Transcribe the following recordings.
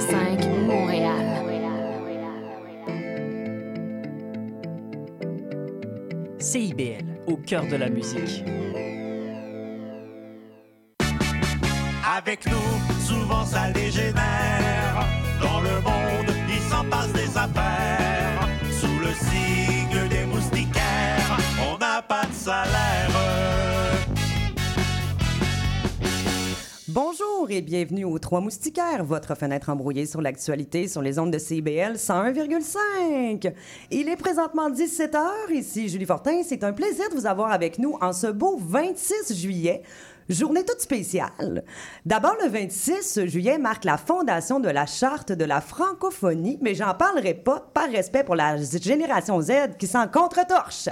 101.5 Montréal. CIBL, au cœur de la musique. Avec nous, souvent ça dégénère. Dans le monde, il s'en passe des affaires. Sous le signe des moustiquaires, on n'a pas de salaire. Et bienvenue aux Trois Moustiquaires, votre fenêtre embrouillée sur l'actualité sur les ondes de CBL 101,5. Il est présentement 17h, ici Julie Fortin. C'est un plaisir de vous avoir avec nous en ce beau 26 juillet. Journée toute spéciale. D'abord, le 26 juillet marque la fondation de la Charte de la francophonie, mais j'en parlerai pas par respect pour la génération Z qui s'en contre-torche.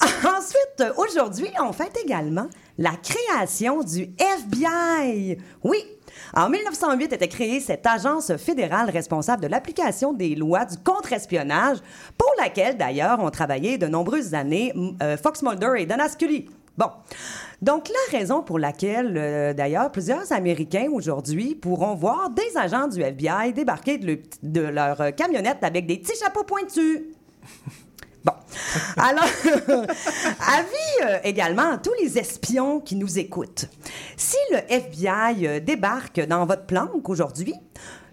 Ensuite, aujourd'hui, on fête également la création du FBI. Oui, en 1908 était créée cette agence fédérale responsable de l'application des lois du contre-espionnage, pour laquelle d'ailleurs ont travaillé de nombreuses années euh, Fox Mulder et Dana Scully. Bon. Donc, la raison pour laquelle, euh, d'ailleurs, plusieurs Américains aujourd'hui pourront voir des agents du FBI débarquer de, le- de leur euh, camionnette avec des petits chapeaux pointus. Bon. Alors, avis euh, également à tous les espions qui nous écoutent. Si le FBI débarque dans votre planque aujourd'hui,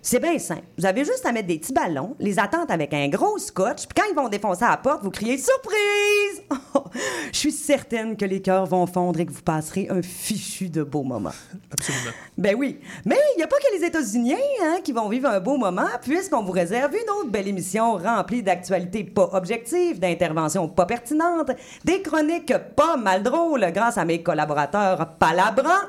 c'est bien simple. Vous avez juste à mettre des petits ballons, les attendre avec un gros scotch, puis quand ils vont défoncer la porte, vous criez Surprise! Je suis certaine que les cœurs vont fondre et que vous passerez un fichu de beau moment. Absolument. Ben oui. Mais il n'y a pas que les États-Unis hein, qui vont vivre un beau moment, puisqu'on vous réserve une autre belle émission remplie d'actualités pas objectives, d'interventions pas pertinentes, des chroniques pas mal drôles grâce à mes collaborateurs palabrants.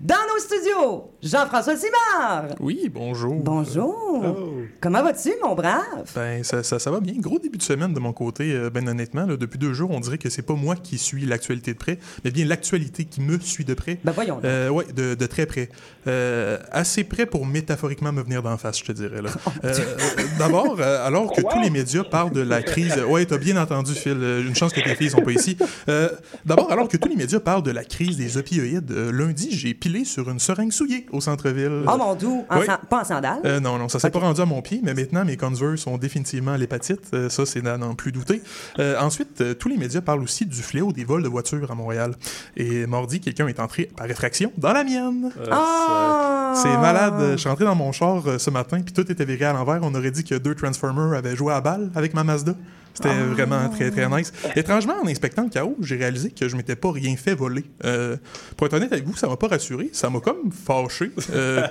Dans nos studios, Jean-François Simard. Oui, bonjour. Bonjour. Oh. Comment vas-tu, mon brave? Ben, ça, ça, ça va bien. Gros début de semaine de mon côté, euh, ben honnêtement. là, depuis deux jours, on dirait que c'est pas moi qui suis l'actualité de près, mais bien l'actualité qui me suit de près. Ben voyons. Euh, ouais, de, de très près. Euh, assez près pour métaphoriquement me venir d'en face, je te dirais. là. Euh, euh, D'abord, euh, alors que tous les médias parlent de la crise... Ouais, t'as bien entendu, Phil. Une chance que tes filles sont pas ici. Euh, D'abord, alors que tous les médias parlent de la crise des opioïdes, euh, lundi, j'ai pilé sur une seringue souillée au centre-ville. Oh mon doux, en oui. san- pas en sandales? Euh, non, non, ça s'est pas rendu à mon pied, mais maintenant mes Converse sont définitivement à l'hépatite. Euh, ça, c'est à n'en plus douter. Euh, ensuite, euh, tous les médias parlent aussi du fléau des vols de voitures à Montréal. Et mardi, quelqu'un est entré par effraction dans la mienne. Ah! C'est malade. Je suis rentré dans mon char euh, ce matin, puis tout était viré à l'envers. On aurait dit que deux Transformers avaient joué à balle avec ma Mazda. C'était vraiment très, très nice. Étrangement, en inspectant le chaos, j'ai réalisé que je m'étais pas rien fait voler. Euh, pour être honnête avec vous, ça m'a pas rassuré. Ça m'a comme fâché. Euh,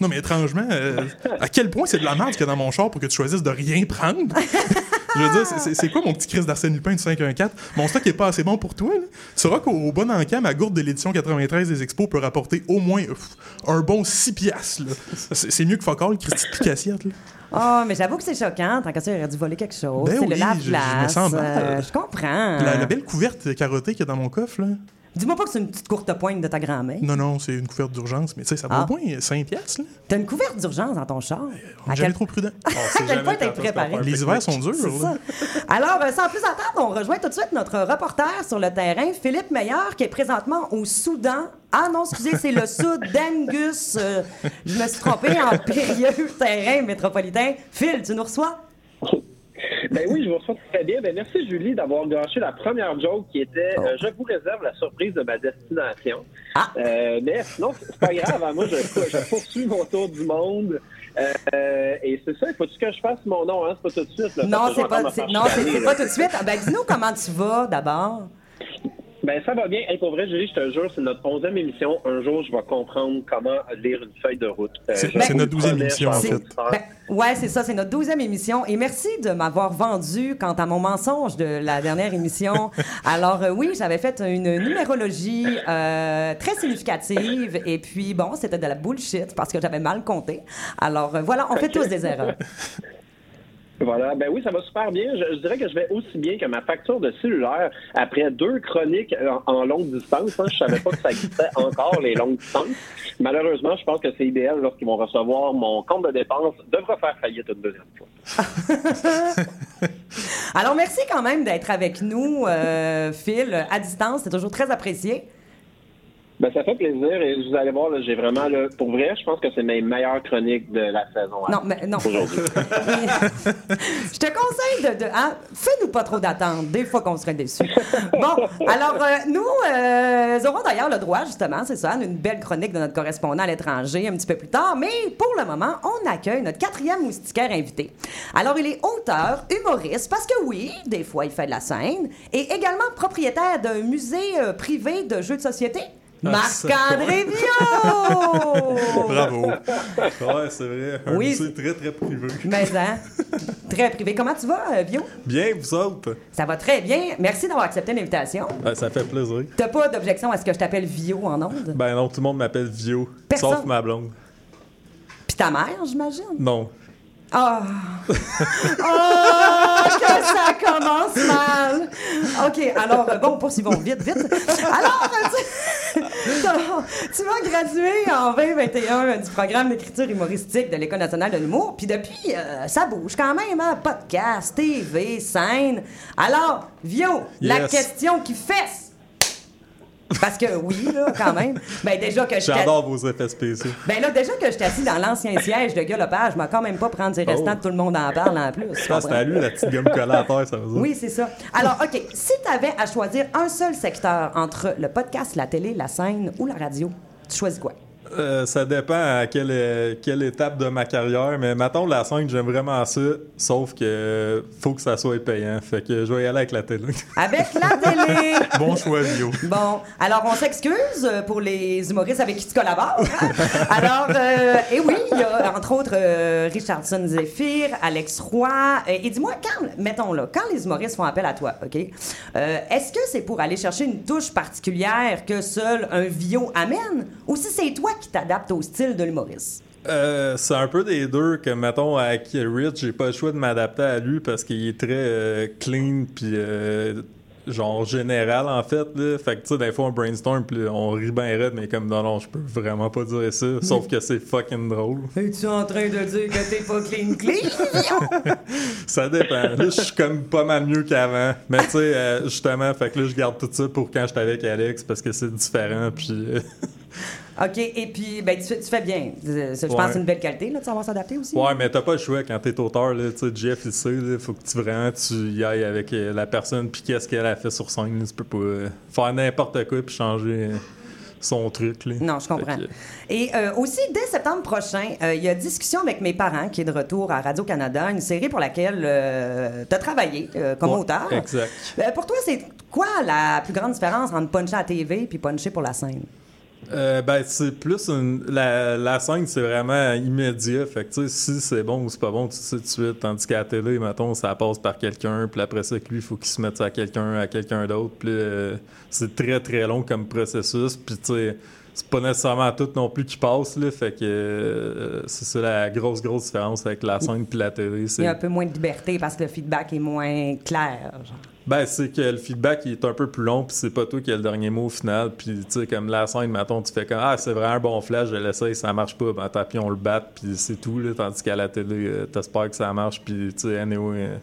non, mais étrangement, euh, à quel point c'est de la merde qu'il y a dans mon char pour que tu choisisses de rien prendre? Je veux dire, c'est- quoi mon petit Chris d'Arsène Lupin du 514? Mon stock est pas assez bon pour toi, là. Tu sauras qu'au bon encas, ma gourde de l'édition 93 des expos peut rapporter au moins pff, un bon 6 piastres. C'est mieux que fuck all, Christy Picassiette, là. Oh, mais j'avoue que c'est choquant. Tant qu'à ça, il aurait dû voler quelque chose. Ben c'est le oui, je- je me lave-glace. sens mal. euh, je comprends. La, la belle couverte carottée qu'il y a dans mon coffre, là. Dis-moi pas que c'est une petite courte pointe de ta grand-mère. Non, non, c'est une couverte d'urgence, mais tu sais, ça vaut Ah. au moins 5 piastres, là. T'as une couverte d'urgence dans ton char? On est jamais quel, trop prudent. à quel point t'es préparé? Les hivers sont durs, ça. Alors, euh, sans plus attendre, on rejoint tout de suite notre reporter sur le terrain, Philippe Meilleur, qui est présentement au Soudan. Ah non, excusez, c'est le Sud d'Angus. Euh, je me suis trompé en périlleux terrain métropolitain. Phil, tu nous reçois? Ben oui, je vous reçois très bien. Ben merci Julie d'avoir gâché la première joke qui était euh, je vous réserve la surprise de ma destination. Ah. Euh, mais sinon, c'est pas grave. hein. Moi, je, je poursuis mon tour du monde. Euh, et c'est ça, il faut que je fasse mon nom, hein? C'est pas tout de suite. là, Non, c'est pas, non, c'est pas tout de suite. Ah, Ben, dis-nous comment tu vas d'abord. Ben ça va bien. Hey, pour vrai, Julie, je te jure, c'est notre onzième émission. Un jour, je vais comprendre comment lire une feuille de route. Euh, C'est- notre douzième émission, en fait. Ben, ouais, c'est ça, c'est notre douzième émission. Et merci de m'avoir vendu quant à mon mensonge de la dernière émission. Alors euh, oui, j'avais fait une numérologie euh, très significative. Et puis bon, c'était de la bullshit parce que j'avais mal compté. Alors euh, voilà, on fait tous des erreurs. Voilà, ben oui, ça va super bien. Je, je dirais que je vais aussi bien que ma facture de cellulaire après deux chroniques en, en longue distance. Hein, je savais pas que ça existait encore, les longues distances. Malheureusement, je pense que c'est idéal lorsqu'ils vont recevoir mon compte de dépenses, devra faire faillite une deuxième fois. Alors merci quand même d'être avec nous, euh, Phil, à distance. C'est toujours très apprécié. Ben, ça fait plaisir et vous allez voir, j'ai vraiment, là, pour vrai, je pense que c'est mes meilleures chroniques de la saison. Non, mais non. Aujourd'hui. Je te conseille de. de hein, Fais-nous pas trop d'attentes, des fois qu'on serait déçus. Bon, alors, euh, nous euh, aurons d'ailleurs le droit, justement, c'est ça, une belle chronique de notre correspondant à l'étranger un petit peu plus tard, mais pour le moment, on accueille notre quatrième moustiquaire invité. Alors, il est auteur, humoriste, parce que oui, des fois, il fait de la scène, et également propriétaire d'un musée euh, privé de jeux de société. Ah, Marc-André Viau! Bravo. Ouais, c'est vrai. Un Oui. musée très, très privé. Mais, hein, très privé. Comment tu vas, euh, Vio? Bien, vous autres? Ça va très bien. Merci d'avoir accepté l'invitation. Ben, ça fait plaisir. T'as pas d'objection à ce que je t'appelle Vio en ondes? Ben non, tout le monde m'appelle Vio. Personne. Sauf ma blonde. Puis ta mère, j'imagine? Non. Ah! Oh, que ça commence mal! OK, alors, bon, poursuivons vite, vite. Alors, tu, tu vas graduer en 2021 du programme d'écriture humoristique de l'École nationale de l'humour, puis depuis, euh, ça bouge quand même, hein? Podcast, TV, scène. Alors, Vio, la question qui fesse! Parce que oui, là, quand même. Ben déjà que je J'adore vos effets spéciaux. Ben là, déjà que je suis assis dans l'ancien siège de galopage, je vais quand même pas prendre ces restants, Oh. tout le monde en parle en plus. Je pense que à lui la petite gomme collée à terre, ça veut dire. Oui, c'est ça. Alors, OK, si tu avais à choisir un seul secteur entre le podcast, la télé, la scène ou la radio, tu choisis quoi? Euh, ça dépend à quelle, euh, quelle étape de ma carrière, mais mettons la scène, j'aime vraiment ça, sauf que faut que ça soit payant. Fait que je vais y aller avec la télé. Avec la télé! Bon choix, Vio. Bon, alors on s'excuse pour les humoristes avec qui tu collabores. hein? Alors, euh, et oui, il y a entre autres euh, Richardson Zephyr, Alex Roy. Et dis-moi, quand, mettons là, quand les humoristes font appel à toi, OK, est-ce que c'est pour aller chercher une touche particulière que seul un vio amène ou si c'est toi qui t'adaptes au style de l'humoriste? Euh, c'est un peu des deux que mettons avec Rich, j'ai pas le choix de m'adapter à lui parce qu'il est très euh, clean puis euh, genre général en fait là. Fait que tu sais des fois on brainstorm puis on rit ben raide mais comme non non, je peux vraiment pas dire ça, sauf que c'est fucking drôle. Es-tu en train de dire que t'es pas clean clean? Ça dépend. Là, je suis comme pas mal mieux qu'avant. Mais tu sais, euh, justement, fait que là, je garde tout ça pour quand j'étais avec Alex parce que c'est différent. Puis, euh, OK, et puis, ben, tu, fais- tu fais bien. Euh, Je pense que c'est une belle qualité là, de savoir s'adapter aussi. ouais, mais t'as pas le choix quand t'es auteur. Là, tu sais, Jeff, il sait, là, faut que tu vraiment tu y ailles avec euh, la personne puis qu'est-ce qu'elle a fait sur scène. là. Tu peux pas euh, faire n'importe quoi puis changer euh, son truc. Là. Non, je comprends. Que, Et euh, aussi, dès septembre prochain, euh, il y a Discussion avec mes parents qui est de retour à Radio-Canada, une série pour laquelle tu as travaillé euh, comme Ouais, auteur. exact. Euh, pour toi, c'est quoi la plus grande différence entre puncher à la TV et puncher pour la scène? Euh, ben, c'est plus une. La, la scène, c'est vraiment immédiat. Fait que, tu sais, si c'est bon ou c'est pas bon, tu sais tout de suite. Tandis qu'à la télé, mettons, ça passe par quelqu'un. Puis après ça, que lui, il faut qu'il se mette à quelqu'un, à quelqu'un d'autre. Puis euh, c'est très, très long comme processus. Puis, tu sais, c'est pas nécessairement tout non plus qui passe, là. Fait que euh, c'est ça la grosse, grosse différence avec la scène puis la télé. Il y a un peu moins de liberté parce que le feedback est moins clair. genre. ben, c'est que le feedback il est un peu plus long, puis c'est pas toi qui as le dernier mot au final. Puis, tu sais, comme la scène, mettons, tu fais comme Ah, c'est vraiment un bon flash, je l'essaye, ça marche pas. Ben, tant pis, on le bat, puis c'est tout. Là, tandis qu'à la télé, euh, t'espères que ça marche, puis, tu sais, anyway, euh,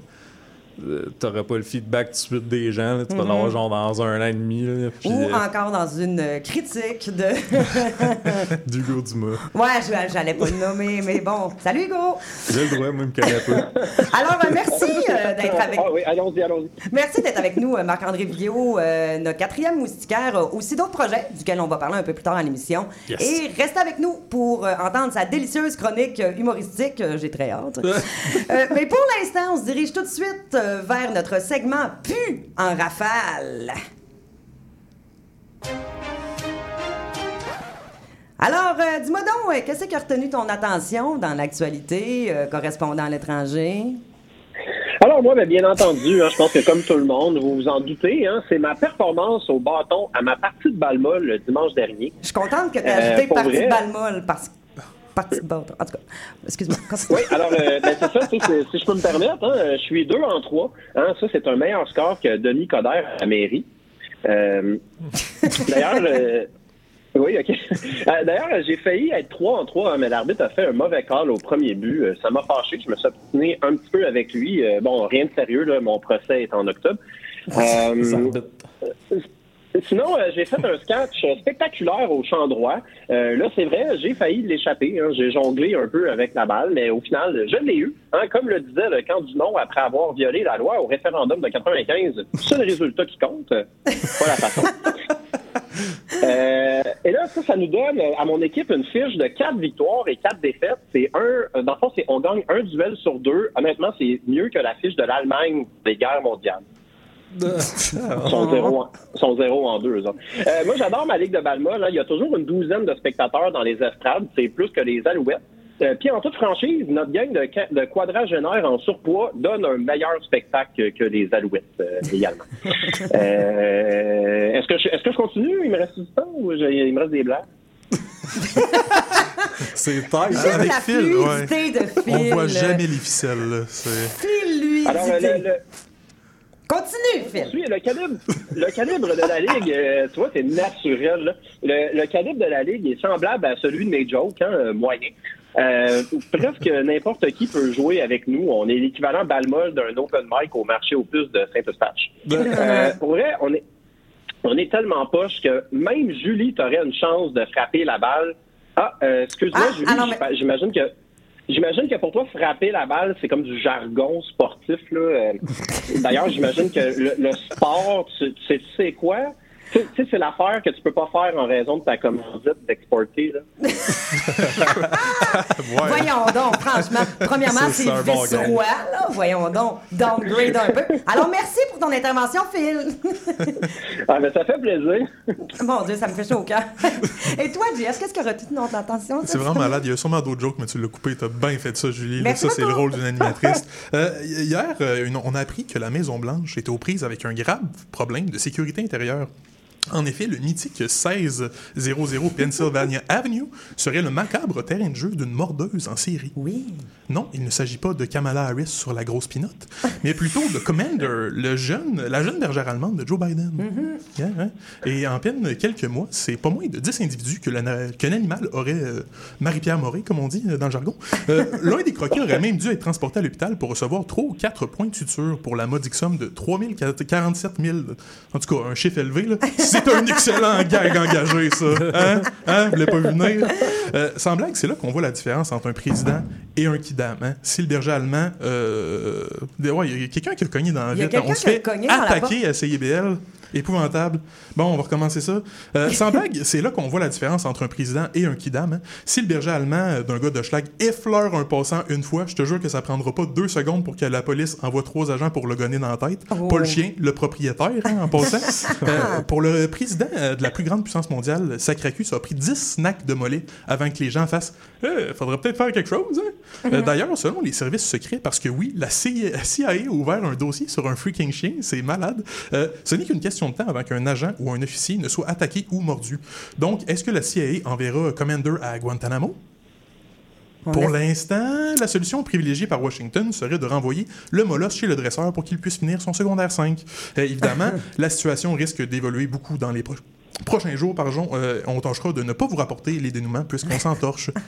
t'auras pas le feedback tout de suite des gens. là. tu vas l'avoir genre dans un an et demi. Là, puis, Ou euh, encore dans une euh, critique de. d'Hugo Dumas. ouais, je- j'allais pas le nommer, mais bon. Salut, Hugo! J'ai le droit, moi, me pas. Alors, euh, merci euh, d'être avec Ah oui, allons-y, allons-y. Merci d'être avec nous, euh, Marc-André Villot, euh, notre quatrième moustiquaire, euh, aussi d'autres projets, duquel on va parler un peu plus tard dans l'émission. Yes. Et restez avec nous pour euh, entendre sa délicieuse chronique euh, humoristique. Euh, J'ai très hâte. Euh, mais pour l'instant, on se dirige tout de suite euh, vers notre segment Pu en rafale. Alors, euh, dis-moi donc, euh, qu'est-ce qui a retenu ton attention dans l'actualité euh, correspondant à l'étranger? Alors moi, ben, bien entendu, hein, je pense que comme tout le monde, vous vous en doutez, hein, c'est ma performance au bâton à ma partie de balle molle le dimanche dernier. Je suis contente que tu aies Euh, ajouté partie vrai? de balle molle parce partie de bâton. En tout cas, excuse-moi. Oui, alors euh, ben, c'est ça, si je peux me permettre, hein, je suis deux en trois. Hein, ça, c'est un meilleur score que Denis Coderre à la mairie. Euh, D'ailleurs, euh, oui, ok. Euh, D'ailleurs, j'ai failli être 3 en 3, mais l'arbitre a fait un mauvais call au premier but. Ça m'a fâché. Je me suis obstiné un petit peu avec lui. Bon, rien de sérieux, là, mon procès est en octobre. Euh, Sinon, euh, j'ai fait un sketch spectaculaire au champ droit. Euh, là, c'est vrai, j'ai failli l'échapper. hein. J'ai jonglé un peu avec la balle, mais au final, je l'ai eu. Hein, comme le disait le camp du non après avoir violé la loi au référendum de 95, c'est le résultat qui compte, pas la façon. Euh, et là, ça, ça nous donne à mon équipe une fiche de quatre victoires et quatre défaites. C'est un, euh, dans le fond, c'est on gagne un duel sur deux. Honnêtement, c'est mieux que la fiche de l'Allemagne des guerres mondiales. Ils sont zéro, en, sont zéro en deux. Euh, moi, j'adore ma ligue de Balma. Là. Il y a toujours une douzaine de spectateurs dans les estrades. C'est plus que les Alouettes. Euh, Puis en toute franchise, notre gang de, de quadragénaires en surpoids donne un meilleur spectacle que, que les Alouettes euh, également. Euh, est-ce que je, est-ce que je continue? Il me reste du temps ou il me reste des blagues? C'est tight. J'aime avec la Phil, ouais. de. On voit jamais les ficelles. là. C'est- Fluidité. Alors le, le- Continue, Phil. Oui, le calibre, le calibre de la ligue, euh, tu vois, c'est naturel. là. Le, le calibre de la ligue est semblable à celui de mes jokes, hein, euh, moyen. Euh, presque n'importe qui peut jouer avec nous. On est l'équivalent balmol d'un open mic au marché aux puces de Saint-Eustache. Euh, pour vrai, on est, on est tellement poche que même Julie, t'aurais une chance de frapper la balle. Ah, euh, excuse-moi, Ah, Julie, ah non, mais- j'im- j'imagine que J'imagine que pour toi, frapper la balle, c'est comme du jargon sportif. Là. Euh, D'ailleurs, j'imagine que le, le sport, tu, tu sais, tu sais quoi? Tu sais- c'est l'affaire que tu peux pas faire en raison de ta commandite d'exporter. là. Voyons donc, franchement. Premièrement, c'est Viceroy, là. Voyons donc. Downgrade un peu. Alors, merci pour ton intervention, Phil. Ah, mais ça fait plaisir. Mon Dieu, ça me fait chaud au cœur. Et toi, Jess, qu'est-ce qui a retenu notre attention? C'est vraiment malade. Il y a sûrement d'autres jokes, mais tu l'as coupé. T'as bien fait ça, Julie. là. Merci ça, c'est le rôle d'une animatrice. Euh, hier, euh, une- on a appris que la Maison-Blanche était aux prises avec un grave problème de sécurité intérieure. En effet, le mythique 1600 Pennsylvania Avenue serait le macabre terrain de jeu d'une mordeuse en série. Oui. Non, il ne s'agit pas de Kamala Harris sur la grosse pinotte, mais plutôt de Commander, le jeune, la jeune bergère allemande de Joe Biden. Yeah, hein? Et en peine quelques mois, c'est pas moins de 10 individus qu'un animal aurait, euh, Marie-Pierre Moré, comme on dit euh, dans le jargon. Euh, L'un des croquets aurait même dû être transporté à l'hôpital pour recevoir 3 ou 4 points de suture pour la modique somme de 3047 000. En tout cas, un chiffre élevé. là. C'est un excellent gag engagé, ça. Hein? Hein? Vous l'avez pas vu venir? Euh, sans blague, c'est là qu'on voit la différence entre un président et un kidam. Hein? Si le berger allemand... Euh, ouais, il y a quelqu'un qui a cogné dans la Il y a vitre. quelqu'un On se qui a fait attaquer à CIBL. Épouvantable. Bon, on va recommencer ça. Euh, sans blague, c'est là qu'on voit la différence entre un président et un kidam. hein. Si le berger allemand euh, d'un gars de Schlag effleure un passant une fois, je te jure que ça prendra pas deux secondes pour que la police envoie trois agents pour le gonner dans la tête. Oh. Pas le chien, le propriétaire, hein, en passant. Euh, pour le président de la plus grande puissance mondiale, Sacracus, ça a pris 10 snacks de mollet avant que les gens fassent Eh, faudrait peut-être faire quelque chose. hein? Euh, D'ailleurs, selon les services secrets, parce que oui, la CIA CIA a ouvert un dossier sur un freaking chien, c'est malade. Euh, ce n'est qu'une question de temps avant qu'un agent ou un officier ne soit attaqué ou mordu. Donc, est-ce que la CIA enverra Commander à Guantanamo? On Pour l'instant, la solution privilégiée par Washington serait de renvoyer le molosse chez le dresseur pour qu'il puisse finir son secondaire 5. Euh, évidemment, la situation risque d'évoluer beaucoup dans les pro- prochains jours. Pardon, euh, on tâchera de ne pas vous rapporter les dénouements puisqu'on s'entorche.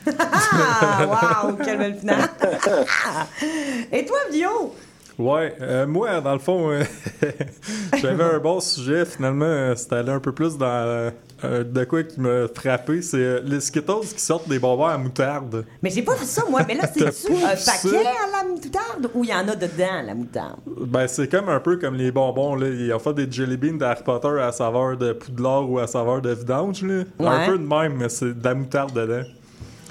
Ah, wow, quelle belle finale. Et toi, Vio? Ouais, euh, moi, dans le fond, euh, j'avais un bon sujet. Finalement, euh, c'était allé un peu plus dans euh, de quoi qui m'a frappé. C'est les Skittles qui sortent des bonbons à moutarde. Mais j'ai pas vu ça, moi. Mais là, c'est-tu un paquet à la moutarde ou il y en a dedans, la moutarde? Ben, c'est comme un peu comme les bonbons. Là. Ils ont fait des jelly beans d'Harry Potter à saveur de poudlard ou à saveur de vidange. Là. Ouais. Un peu de même, mais c'est de la moutarde dedans.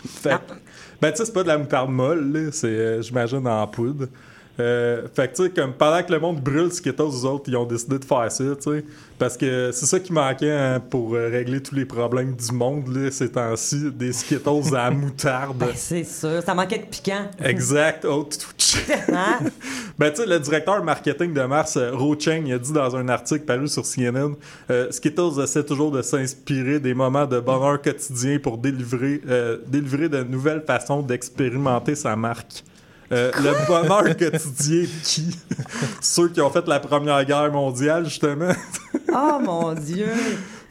Fait que- ben, tu sais, c'est pas de la moutarde molle, là. c'est, j'imagine, en poudre. Euh, fait que, tu sais, comme pendant que le monde brûle Skittles, eux autres, ils ont décidé de faire ça, tu sais. Parce que c'est ça qui manquait hein, pour euh, régler tous les problèmes du monde, là, ces temps-ci, des Skittles à moutarde. Ben, c'est sûr. Ça manquait de piquant. Exact. Oh, Hein? ben, tu sais, le directeur marketing de Mars, euh, Ro Cheng, il a dit dans un article paru sur CNN euh, Skittles essaie toujours de s'inspirer des moments de bonheur quotidien pour délivrer, euh, délivrer de nouvelles façons d'expérimenter sa marque. Euh, le bonheur quotidien de qui? Ceux qui ont fait la Première Guerre mondiale, justement. Oh mon Dieu!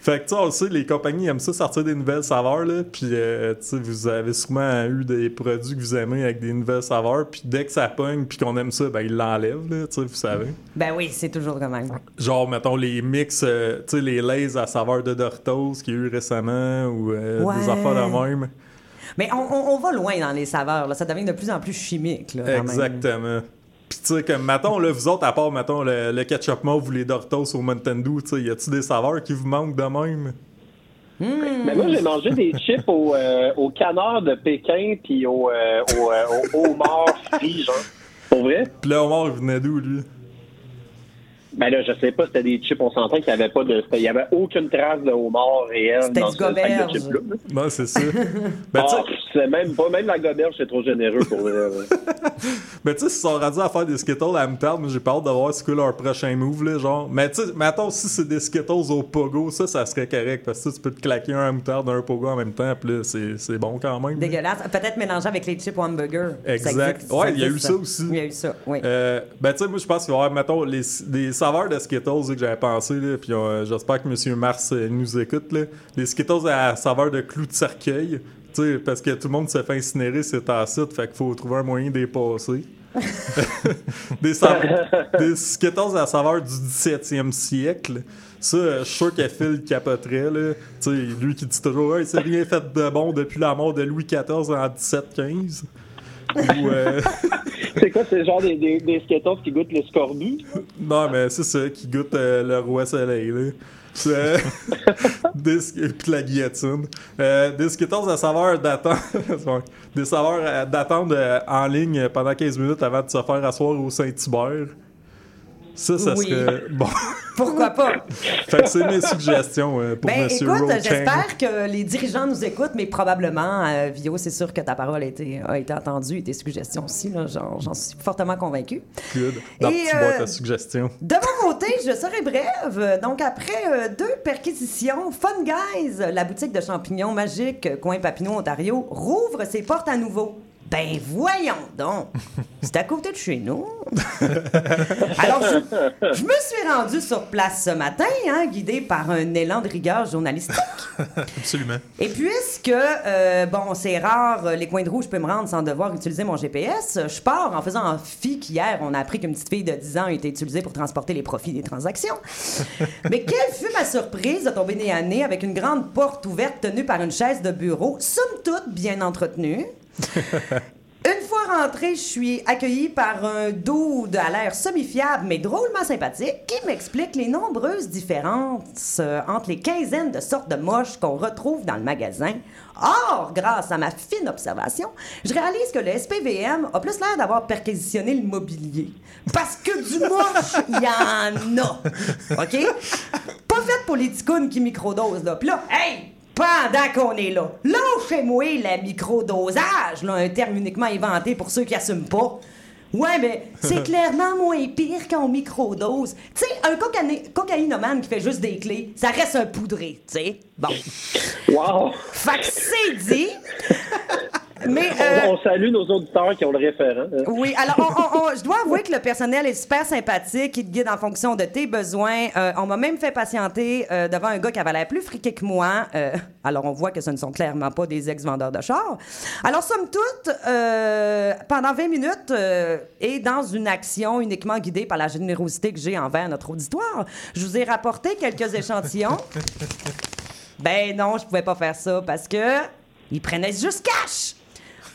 Fait que, tu sais, on le sait, les compagnies aiment ça sortir des nouvelles saveurs, là. Puis, euh, tu sais, vous avez sûrement eu des produits que vous aimez avec des nouvelles saveurs. Puis, dès que ça pogne, puis qu'on aime ça, ben, ils l'enlèvent, là, tu sais, vous savez. Ben oui, c'est toujours quand même. Genre, mettons, les mix, euh, tu sais, les lays à saveur de Doritos qu'il y a eu récemment ou euh, Ouais. des affaires de même. Mais on, on- on va loin dans les saveurs. Là. Ça devient de plus en plus chimique. Là, quand même. Exactement. Puis, tu sais, comme, mettons, là, vous autres, à part, mettons, le, le ketchup mauve ou les Doritos au Mountain Dew, tu sais, y a-tu des saveurs qui vous manquent de même? Mais moi, j'ai mangé des chips au, euh, au canard de Pékin puis au, euh, au, euh, au homard frit, genre. Pour vrai? Puis le homard, il venait d'où, lui? Ben là, je sais pas, c'était des chips, on s'entend qu'il n'y avait pas de. Il y avait aucune trace de homard réel C'était dans du ce sac de chips-là. Non, c'est ça. ben, tu Ah, sais, c'est même pas, même la goberge, c'est trop généreux pour ouais. ben, tu sais, s'ils sont rendus à faire des Skittles à la moutarde, moi, j'ai pas hâte de voir ce que leur prochain move, là, genre. Mais, tu sais, mettons, si c'est des Skittles au pogo, ça, ça serait correct, parce que tu peux te claquer un à moutarde, un pogo en même temps, puis là, c'est c'est bon quand même. Dégueulasse. Peut-être mélangé avec les chips hamburger. Ça Exact. existe, Ouais, il y a eu ça aussi. Il y a eu ça, oui. Euh, ben, tu sais, moi, je pense qu'il va y avoir, mettons, les, des saveurs de Skittles que j'avais pensé, là, puis euh, j'espère que M. Mars euh, nous écoute, là. Les Skittles à saveur de clou de cercueil, parce que tout le monde se fait incinérer ces temps-ci, fait qu'il faut trouver un moyen les passer. des, des Skittles à saveur du 17e siècle. Ça, euh, je suis sûr que Phil capoterait, là. Tu sais, lui qui dit toujours, hey, c'est rien fait de bon depuis la mort de Louis XIV en 1715. Euh, C'est quoi, c'est genre des, des, qui goûtent le scorbut? Non, mais c'est ça qui goûte euh, le roi soleil, là. Des sk- puis la guillotine. Euh, des Skittles à saveur d'attente. des saveurs euh, d'attente euh, en ligne pendant 15 minutes avant de se faire asseoir au Saint-Hubert. Ça, ça Oui. serait bon. Pourquoi pas? fait que c'est mes suggestions euh, pour Ben, Monsieur écoute, j'espère que les dirigeants nous écoutent, mais probablement, euh, Vio, c'est sûr que ta parole a été, a été entendue et tes suggestions aussi. là, J'en suis fortement convaincue. Good. Dans Et, euh, boîte à suggestions. De mon côté, je serai brève. Donc, après euh, deux perquisitions, Fun Guys, la boutique de champignons magiques euh, coin Papineau, Ontario, rouvre ses portes à nouveau. Ben voyons donc! C'est à côté de chez nous. Alors, je, je me suis rendu sur place ce matin, hein, guidé par un élan de rigueur journalistique. Absolument. Et puisque, euh, bon, c'est rare, euh, les coins de roue, je peux me rendre sans devoir utiliser mon GPS, je pars en faisant un fi qu'hier, on a appris qu'une petite fille de 10 ans a été utilisée pour transporter les profits des transactions. Mais quelle fut ma surprise de tomber nez à nez avec une grande porte ouverte tenue par une chaise de bureau, somme toute bien entretenue. Une fois rentrée, je suis accueillie par un dude à l'air semi-fiable mais drôlement sympathique qui m'explique les nombreuses différences euh, entre les quinzaines de sortes de moches qu'on retrouve dans le magasin. Or, grâce à ma fine observation, je réalise que le SPVM a plus l'air d'avoir perquisitionné le mobilier. Parce que du moche, il y en a. OK? Pas fait pour les ticounes qui microdosent, là. Puis là, hey! Pendant qu'on est là, lâchez-moi le microdosage, là, un terme uniquement inventé pour ceux qui assument pas. Ouais, mais c'est clairement moins pire qu'en microdose. Tu sais, un cocaï- cocaïnomane qui fait juste des clés, ça reste un poudré, tu sais. Bon. Wow! Fait que c'est dit. Mais. euh, On, on salue nos auditeurs qui ont le référent. hein. oui, alors on- on- on- je dois avouer que le personnel est super sympathique, il te guide en fonction de tes besoins. Euh, on m'a même fait patienter euh, devant un gars qui avait l'air plus friqué que moi. Euh, alors on voit que ce ne sont clairement pas des ex-vendeurs de chars. Alors somme toute, euh, pendant 20 minutes euh, et dans une action uniquement guidée par la générosité que j'ai envers notre auditoire, je vous ai rapporté quelques échantillons. Ben non, je pouvais pas faire ça parce que ils prenaient juste cash.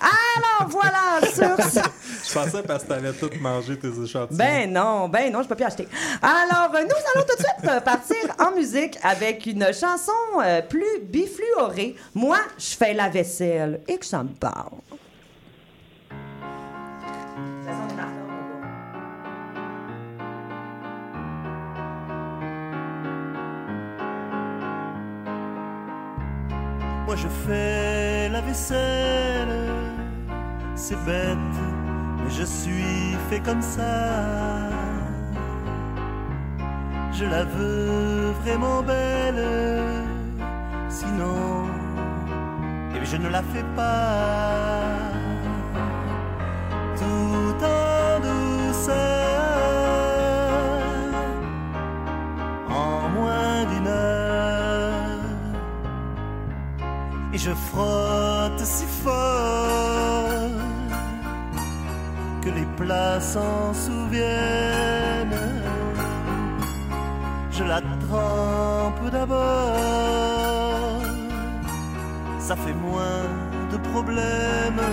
Alors voilà, sur ce... Je pensais parce que t'avais tout mangé tes échantillons. Ben non, ben non, je peux plus acheter. Alors, euh, nous allons tout de suite euh, partir en musique avec une chanson euh, plus bifluorée. Moi, je fais la vaisselle et que ça me parle. Moi je fais la vaisselle, c'est bête, mais je suis fait comme ça. Je la veux vraiment belle, sinon, eh bien, je ne la fais pas. Tout en douceur, en moins d'une heure et je frotte si fort plats s'en souviennent. Je la trempe d'abord, ça fait moins de problèmes.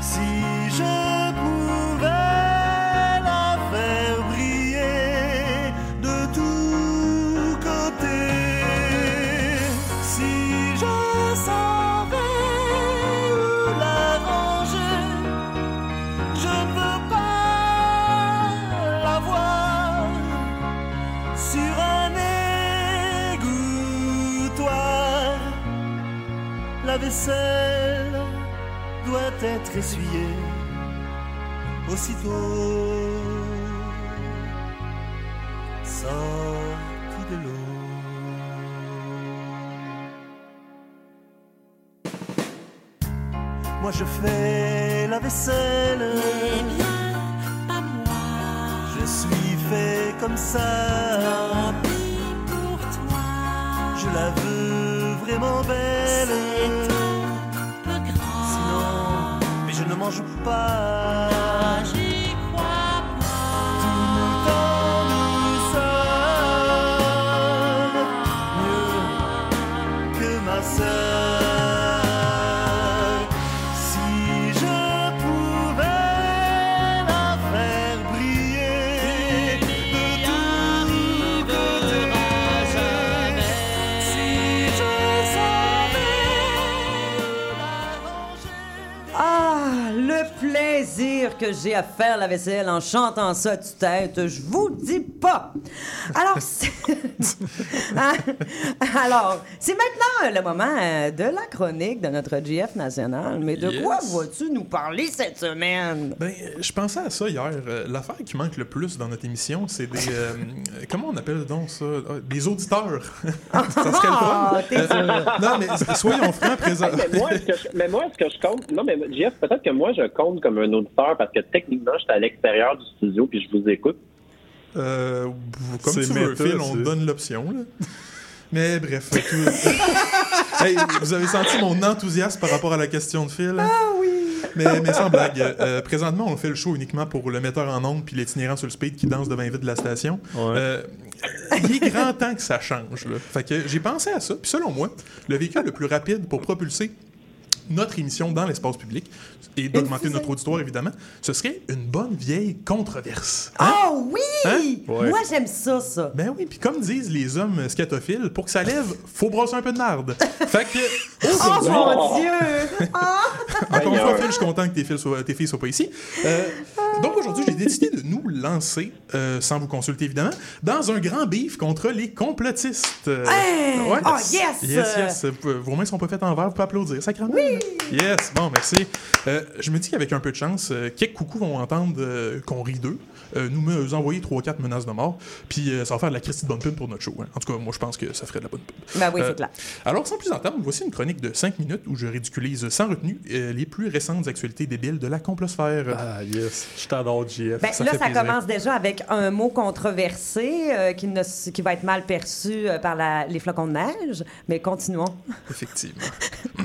Si je vaisselle doit être essuyée aussitôt sortie de l'eau. Moi je fais la vaisselle. pas moi. Je suis fait comme ça. Tant pis pour toi. Je la veux vraiment belle. Mange pas. Que j'ai à faire la vaisselle en chantant ça de tête, je vous dis pas. Alors, c'est... Alors, c'est maintenant le moment euh, de la chronique de notre GF national. Mais de Yes. quoi vas-tu nous parler cette semaine? Ben, euh, je pensais à ça hier. Euh, L'affaire qui manque le plus dans notre émission, c'est des. euh, comment on appelle donc ça? Ah, Des auditeurs. ça serait le fun. Ah, non, mais soyons francs, présent. Hey, mais, moi, est-ce que je, mais moi, est-ce que je compte? Non, mais Jeff, peut-être que moi, je compte comme un auditeur parce que techniquement, j'étais à l'extérieur du studio puis je vous écoute. Euh, comme tu veux, méta, Phil, on te donne l'option. Mais bref. tout- Hey, vous avez senti mon enthousiasme par rapport à la question de Phil? Ah oui! Mais, mais sans blague, euh, présentement, on fait le show uniquement pour le metteur en ondes puis l'itinérant sur le speed qui danse devant les vitres de la station. Ouais. Euh, il est grand temps que ça change. Là. Fait que j'ai pensé à ça. Puis selon moi, le véhicule le plus rapide pour propulser notre émission dans l'espace public et d'augmenter notre auditoire, évidemment, ce serait une bonne vieille controverse. Hein? Oh oui! Hein? Ouais. Moi, j'aime ça, ça. Ben oui, puis comme disent les hommes scatophiles, pour que ça lève, faut brosser un peu de marde. Fait que, Oh mon Dieu! Ah! encore une fois. Phil, je suis content que tes, fils soient, tes filles soient pas ici. Euh, donc aujourd'hui, j'ai décidé de nous lancer, euh, sans vous consulter évidemment, dans un grand bif contre les complotistes. Euh, Hey! Oh, yes! Yes, yes. Euh, Vos mains sont pas faites en verre, vous pouvez applaudir, sacrément. Oui! Yes, bon, merci. Euh, je me dis qu'avec un peu de chance, euh, quelques coucous vont entendre euh, qu'on rit d'eux, euh, nous me envoyer 3-4 menaces de mort, puis euh, ça va faire de la Christie de bonne pub pour notre show. hein. En tout cas, moi, je pense que ça ferait de la bonne pub. Ben oui, Euh, c'est clair. Alors, sans plus attendre, voici une chronique de 5 minutes où je ridiculise sans retenue euh, les plus récentes actualités débiles de la complosphère. Ah, yes. Je t'adore, JF. Ben, ça là, fait ça plaisir. commence déjà avec un mot controversé euh, qui, ne, s- qui va être mal perçu euh, par la- les flocons de neige. Mais continuons. Effectivement.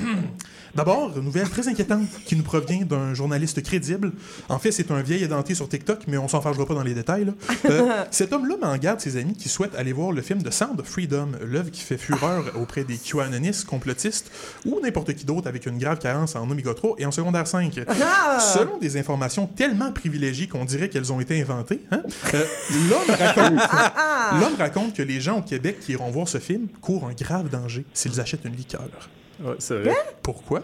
D'abord, une nouvelle très inquiétante qui nous provient d'un journaliste crédible. En fait, c'est un vieil édenté sur TikTok, mais on s'en fâchera pas dans les détails. là. Euh, cet homme-là met en garde ses amis qui souhaitent aller voir le film The Sound of Freedom, l'œuvre qui fait fureur auprès des QAnonistes, complotistes ou n'importe qui d'autre avec une grave carence en oméga 3 et en secondaire 5. Ah! Selon des informations tellement privilégiées qu'on dirait qu'elles ont été inventées, hein, euh, l'homme raconte, l'homme raconte que les gens au Québec qui iront voir ce film courent un grave danger s'ils achètent une liqueur. Ouais, c'est vrai. Pourquoi?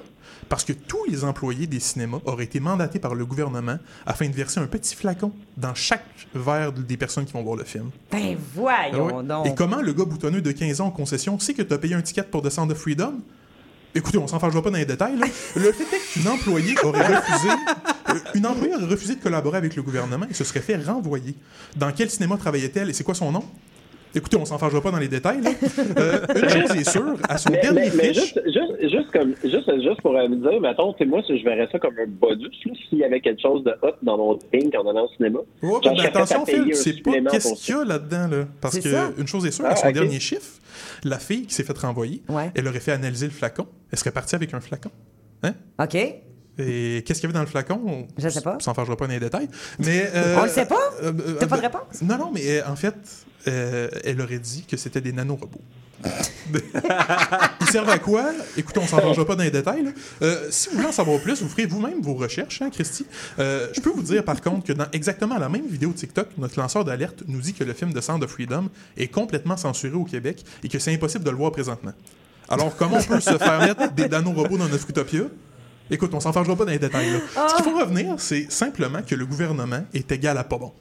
Parce que tous les employés des cinémas auraient été mandatés par le gouvernement afin de verser un petit flacon dans chaque verre des personnes qui vont voir le film. Ben Ah voyons ouais. donc. Et comment le gars boutonneux de 15 ans en concession sait que tu as payé un ticket pour The Sound of Freedom? Écoutez, on s'en fâchera pas dans les détails. là. Le fait est qu'une employée aurait refusé, euh, une employée aurait refusé de collaborer avec le gouvernement et se serait fait renvoyer. Dans quel cinéma travaillait-elle et c'est quoi son nom? Écoutez, on s'en fâchera pas dans les détails. là. Euh, une chose est sûre, à son Mais, dernier mais, mais fiche... juste, juste, juste, comme, juste, juste pour euh, me dire, mettons, tu sais, moi, si je verrais ça comme un bonus, s'il y avait quelque chose de hot dans mon drink en allant au cinéma. Ouais, à attention, Phil, un c'est pas qu'est-ce qu'il y a là-dedans, là. Parce que, ça. une chose est sûre, Ah, à son dernier chiffre, la fille qui s'est fait renvoyer, Ouais. elle aurait fait analyser le flacon. Elle serait partie avec un flacon. Hein? OK. Et qu'est-ce qu'il y avait dans le flacon? On- Je sais pas. On s'en fâchera pas dans les détails. Mais, euh, On le sait pas? euh, euh, T'as pas de euh, réponse? Non, non, mais euh, en fait, euh, elle aurait dit que c'était des nanorobots. Ils servent à quoi? Écoutez, on s'en fâchera pas dans les détails. Euh, si vous voulez en savoir plus, vous ferez vous-même vos recherches, hein, Christy. Euh, je peux vous dire, par contre, que dans exactement la même vidéo TikTok, notre lanceur d'alerte nous dit que le film de Sound of Freedom est complètement censuré au Québec et que c'est impossible de le voir présentement. Alors, comment on peut se faire mettre des nanorobots dans notre utopia? Écoute, on s'en fâchera pas dans les détails. là. Ce qu'il faut revenir, c'est simplement que le gouvernement est égal à pas bon.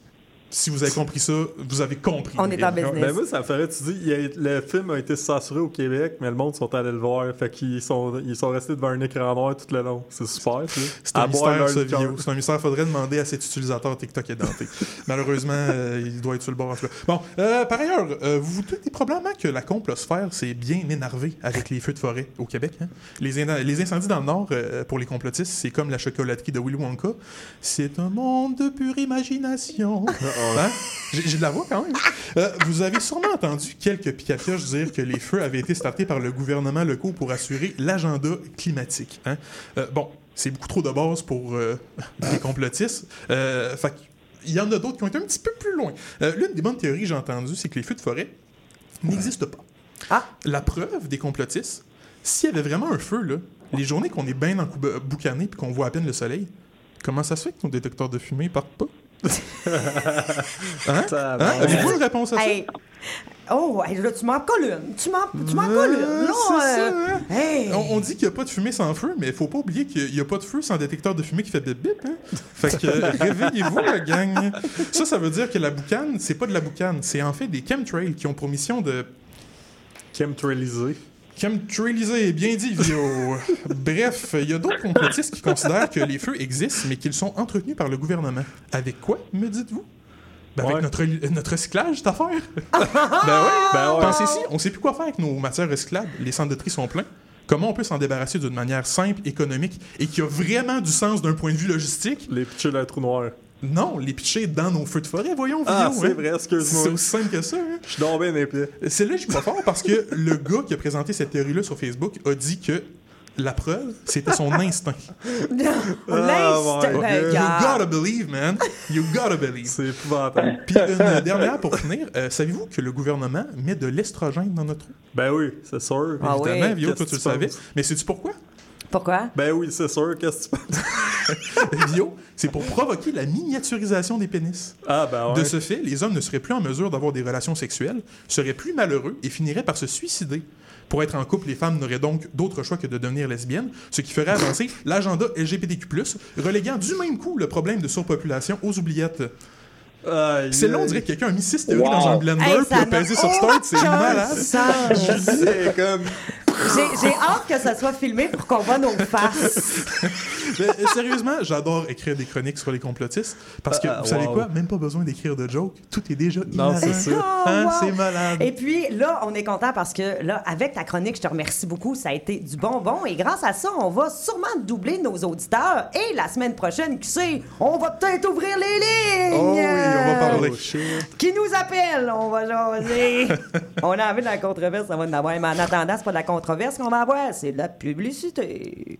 Si vous avez compris ça, vous avez compris. On est en business. Ben moi, ça me ferait, tu dis, a- le film a été censuré au Québec, mais le monde sont allés le voir. Fait qu'ils sont, ils sont restés devant un écran noir tout le long. C'est super, ça. C'est un mystère, ce vidéo. C'est un mystère. Faudrait demander à cet utilisateur TikTok édenté. Malheureusement, euh, il doit être sur le bord. en tout cas. Bon, euh, par ailleurs, euh, vous vous doutez probablement que la complosphère s'est bien énervée avec les feux de forêt au Québec. hein? Les, in- les incendies dans le Nord, euh, pour les complotistes, c'est comme la chocolaterie de Willy Wonka. C'est un monde de pure imagination. Hein? J'ai j'ai de la voix quand même. Euh, vous avez sûrement entendu quelques picapioches dire que les feux avaient été startés par le gouvernement local pour assurer l'agenda climatique. hein? Euh, bon, c'est beaucoup trop de base pour euh, les complotistes. Euh, fait il y en a d'autres qui ont été un petit peu plus loin. Euh, L'une des bonnes théories que j'ai entendues, c'est que les feux de forêt n'existent pas. Ah. La preuve des complotistes, s'il y avait vraiment un feu, là, les journées qu'on est bien boucané et qu'on voit à peine le soleil, comment ça se fait que nos détecteurs de fumée partent pas? Hein? Ça Hein? va. Avez-vous une réponse à ça? Hey. Oh, hey, là, tu m'en colles une. Tu m'en, tu m'en Euh, colles une. Là, c'est euh, ça, hein? hey. On, on dit qu'il n'y a pas de fumée sans feu, mais il faut pas oublier qu'il n'y a pas de feu sans détecteur de fumée qui fait bip bip. Hein? Fait que euh, réveillez-vous, la gang. Ça, ça veut dire que la boucane, c'est pas de la boucane, c'est en fait des chemtrails qui ont pour mission de Chemtrailisé. chemtrailiser. Bien dit, Vio. Bref, il y a d'autres complotistes qui considèrent que les feux existent, mais qu'ils sont entretenus par le gouvernement. Avec quoi, me dites-vous? Ben, Ouais. Avec notre, notre recyclage, cette affaire. ben oui. Ben ouais. Pensez-y, on sait plus quoi faire avec nos matières recyclables. Les centres de tri sont pleins. Comment on peut s'en débarrasser d'une manière simple, économique et qui a vraiment du sens d'un point de vue logistique? Les pitchers d'un trou noir. Non, les pitcher dans nos feux de forêt, voyons, Ah, Vio, c'est hein. vrai, C'est excuse-moi. aussi simple que ça. Hein? Je suis tombé dans les pieds. C'est là que je suis pas fort parce que le gars qui a présenté cette théorie-là sur Facebook a dit que la preuve, c'était son instinct. Oh ben, God. You gotta believe, man. You gotta believe. C'est épouvantable. Puis une dernière pour finir, euh, savez-vous que le gouvernement met de l'estrogène dans notre eau? Ben oui, c'est sûr. Ah oui. Évidemment, Vio, toi tu le savais. Mais sais-tu pourquoi? Pourquoi? Ben oui, c'est sûr. Qu'est-ce que tu penses? Vio, c'est pour provoquer la miniaturisation des pénis. Ah, ben ouais. De ce fait, les hommes ne seraient plus en mesure d'avoir des relations sexuelles, seraient plus malheureux et finiraient par se suicider. Pour être en couple, les femmes n'auraient donc d'autre choix que de devenir lesbiennes, ce qui ferait avancer l'agenda LGBTQ+, reléguant du même coup le problème de surpopulation aux oubliettes. C'est long, on dirait que quelqu'un a mis six théories Wow. dans un blender Hey, puis a pesé sur Start, c'est malade. C'est comme. J'ai j'ai hâte que ça soit filmé pour qu'on voit nos faces. Mais, euh, sérieusement, j'adore écrire des chroniques sur les complotistes parce que, Ah, vous savez wow. quoi, même pas besoin d'écrire de jokes, tout est déjà Non, c'est ça. Oh, Hein, wow. C'est malade. Et puis là, on est content parce que là, avec ta chronique, je te remercie beaucoup. Ça a été du bonbon. Et grâce à ça, on va sûrement doubler nos auditeurs. Et la semaine prochaine, qui sait, on va peut-être ouvrir les lignes. Oh parler. Oh. Qui nous appelle? On va jaser. on a envie de la controverse, ça va en avoir. Mais en attendant, c'est pas de la controverse qu'on va avoir, c'est de la publicité.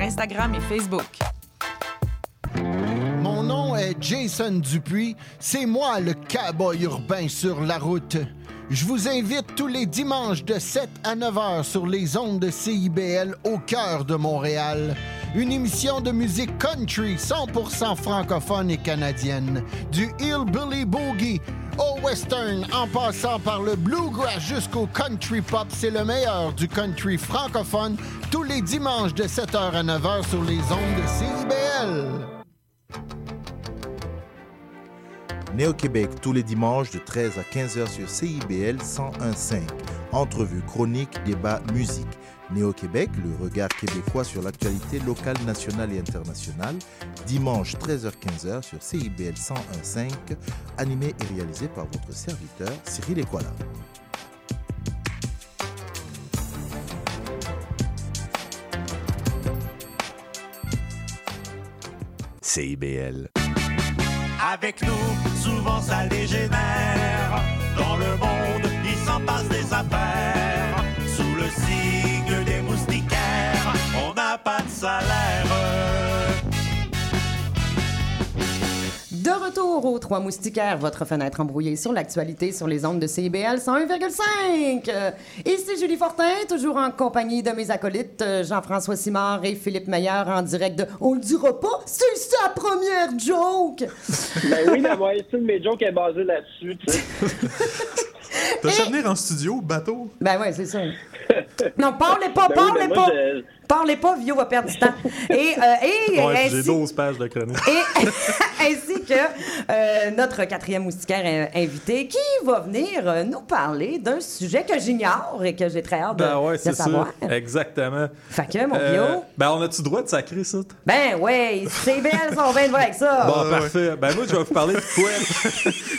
Instagram et Facebook. Mon nom est Jason Dupuis. C'est moi le cowboy urbain sur la route. Je vous invite tous les dimanches de 7 à 9 heures sur les ondes de CIBL au cœur de Montréal. Une émission de musique country 100% francophone et canadienne. Du hillbilly boogie Au western, en passant par le bluegrass jusqu'au country pop, c'est le meilleur du country francophone tous les dimanches de 7h à 9h sur les ondes de CIBL. Néo-Québec tous les dimanches de 13 à 15h sur CIBL 101.5. Entrevue, chronique, débat, musique. Néo-Québec, le regard québécois sur l'actualité locale, nationale et internationale. Dimanche 13h-15h sur CIBL 101.5. Animé et réalisé par votre serviteur Cyril Equala. CIBL. Avec nous, souvent ça dégénère. Dans le monde, il s'en passe des affaires. Trois Moustiquaires, votre fenêtre embrouillée sur l'actualité sur les ondes de CIBL 101,5. Euh, Ici Julie Fortin, toujours en compagnie de mes acolytes euh, Jean-François Simard et Philippe Meilleur en direct de On le dira pas, c'est sa première joke! Ben oui, la moitié de mes jokes est basée là-dessus, tu sais. T'as fait venir en studio, bateau? Ben ouais, c'est ça. Non, parlez pas, Ben oui, parlez ben pas! je- Parlez pas, Vio va perdre du temps. Et, euh, et Ouais, j'ai ainsi- 12 pages de chronique. Et ainsi que euh, notre quatrième moustiquaire euh, invité qui va venir nous parler d'un sujet que j'ignore et que j'ai très hâte de, Ben ouais, de c'est savoir. ça. Exactement. Fait que, mon Euh, bio, ben, on a-tu droit de sacrer ça? ben ouais, c'est belle, sont bien de voir avec ça. Bon, ouais. parfait. Ben, moi, je vais vous parler de quoi?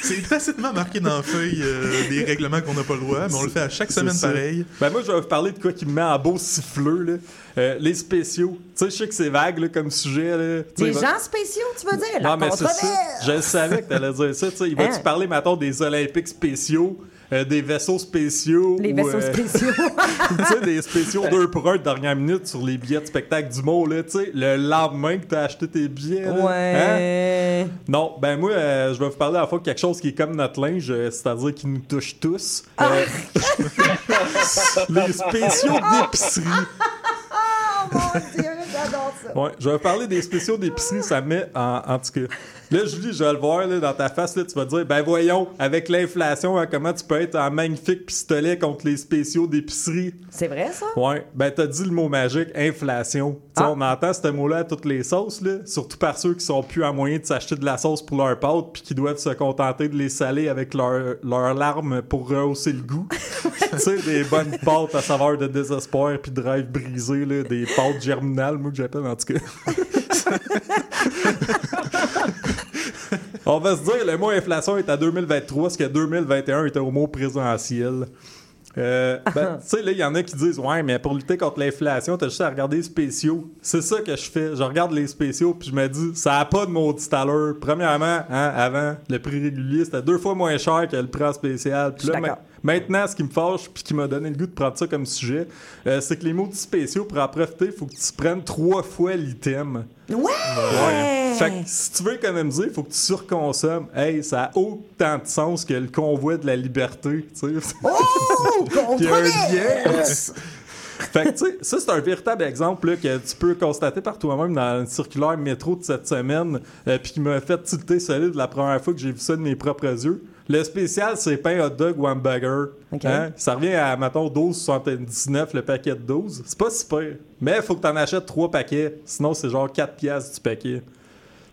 C'est tacitement marqué dans la feuille euh, des règlements qu'on n'a pas le droit, mais on le fait à chaque semaine ça. pareil. Ben, moi, je vais vous parler de quoi qui me met en beau siffleux, là. Euh, les spéciaux. Tu sais, je sais que c'est vague, là, comme sujet, là. Va- gens spéciaux, tu veux dire? Non, mais c'est ça. controverse. Je le savais que t'allais dire ça. Il va-tu Hein? parler, mettons, des Olympiques spéciaux, euh, des vaisseaux spéciaux? Les vaisseaux euh, spéciaux. tu sais, des spéciaux 2 pour 1 de dernière minute sur les billets de spectacle d'humour, là, tu sais, le lendemain que t'as acheté tes billets. là. Hein? ouais. Non, ben moi, euh, je vais vous parler à la fois de quelque chose qui est comme notre linge, c'est-à-dire qui nous touche tous. Ah. Les spéciaux d'épicerie. Oh mon Dieu, j'adore ça. Ouais, je vais vous parler des spéciaux d'épicerie, ça me met en, en tout cas. Là, Julie, je vais le voir là, dans ta face, là, tu vas dire, ben voyons, avec l'inflation, hein, comment tu peux être un magnifique pistolet contre les spéciaux d'épicerie? C'est vrai, ça? Ouais, ben t'as dit le mot magique, inflation. Ah. On entend ce mot-là à toutes les sauces, là, surtout par ceux qui sont plus à moyen de s'acheter de la sauce pour leur pâte puis qui doivent se contenter de les saler avec leur- leurs larmes pour rehausser le goût. tu sais, des bonnes pâtes à saveur de désespoir puis de rêve brisé, là, des pâtes germinales, moi que j'appelle en tout cas. On va se dire, le mot inflation est à 2023, ce que 2021 était au mot présentiel. Euh, ben, tu sais, là, il y en a qui disent Ouais, mais pour lutter contre l'inflation, t'as juste à regarder les spéciaux. C'est ça que je fais. Je regarde les spéciaux, puis je me dis Ça a pas de maudit à l'heure. Premièrement, hein, avant, le prix régulier, c'était deux fois moins cher que le prix spécial. Puis là, maintenant, ce qui me fâche, puis qui m'a donné le goût de prendre ça comme sujet, euh, c'est que les maudits spéciaux, pour en profiter, il faut que tu prennes trois fois l'item. Ouais! Fait que si tu veux économiser, il faut que tu surconsommes. Hey, ça a autant de sens que le convoi de la liberté, tu sais. Oh! Fait que, tu sais, ça, c'est un véritable exemple là, que tu peux constater par toi-même dans une circulaire métro de cette semaine, euh, puis qui m'a fait tilter solide la première fois que j'ai vu ça de mes propres yeux. Le spécial, c'est pain hot dog ou hamburger. Hein? Ça revient à, mettons, 12,79 le paquet de 12. C'est pas super. Mais il faut que tu en achètes 3 paquets. Sinon, c'est genre 4 piastres du paquet.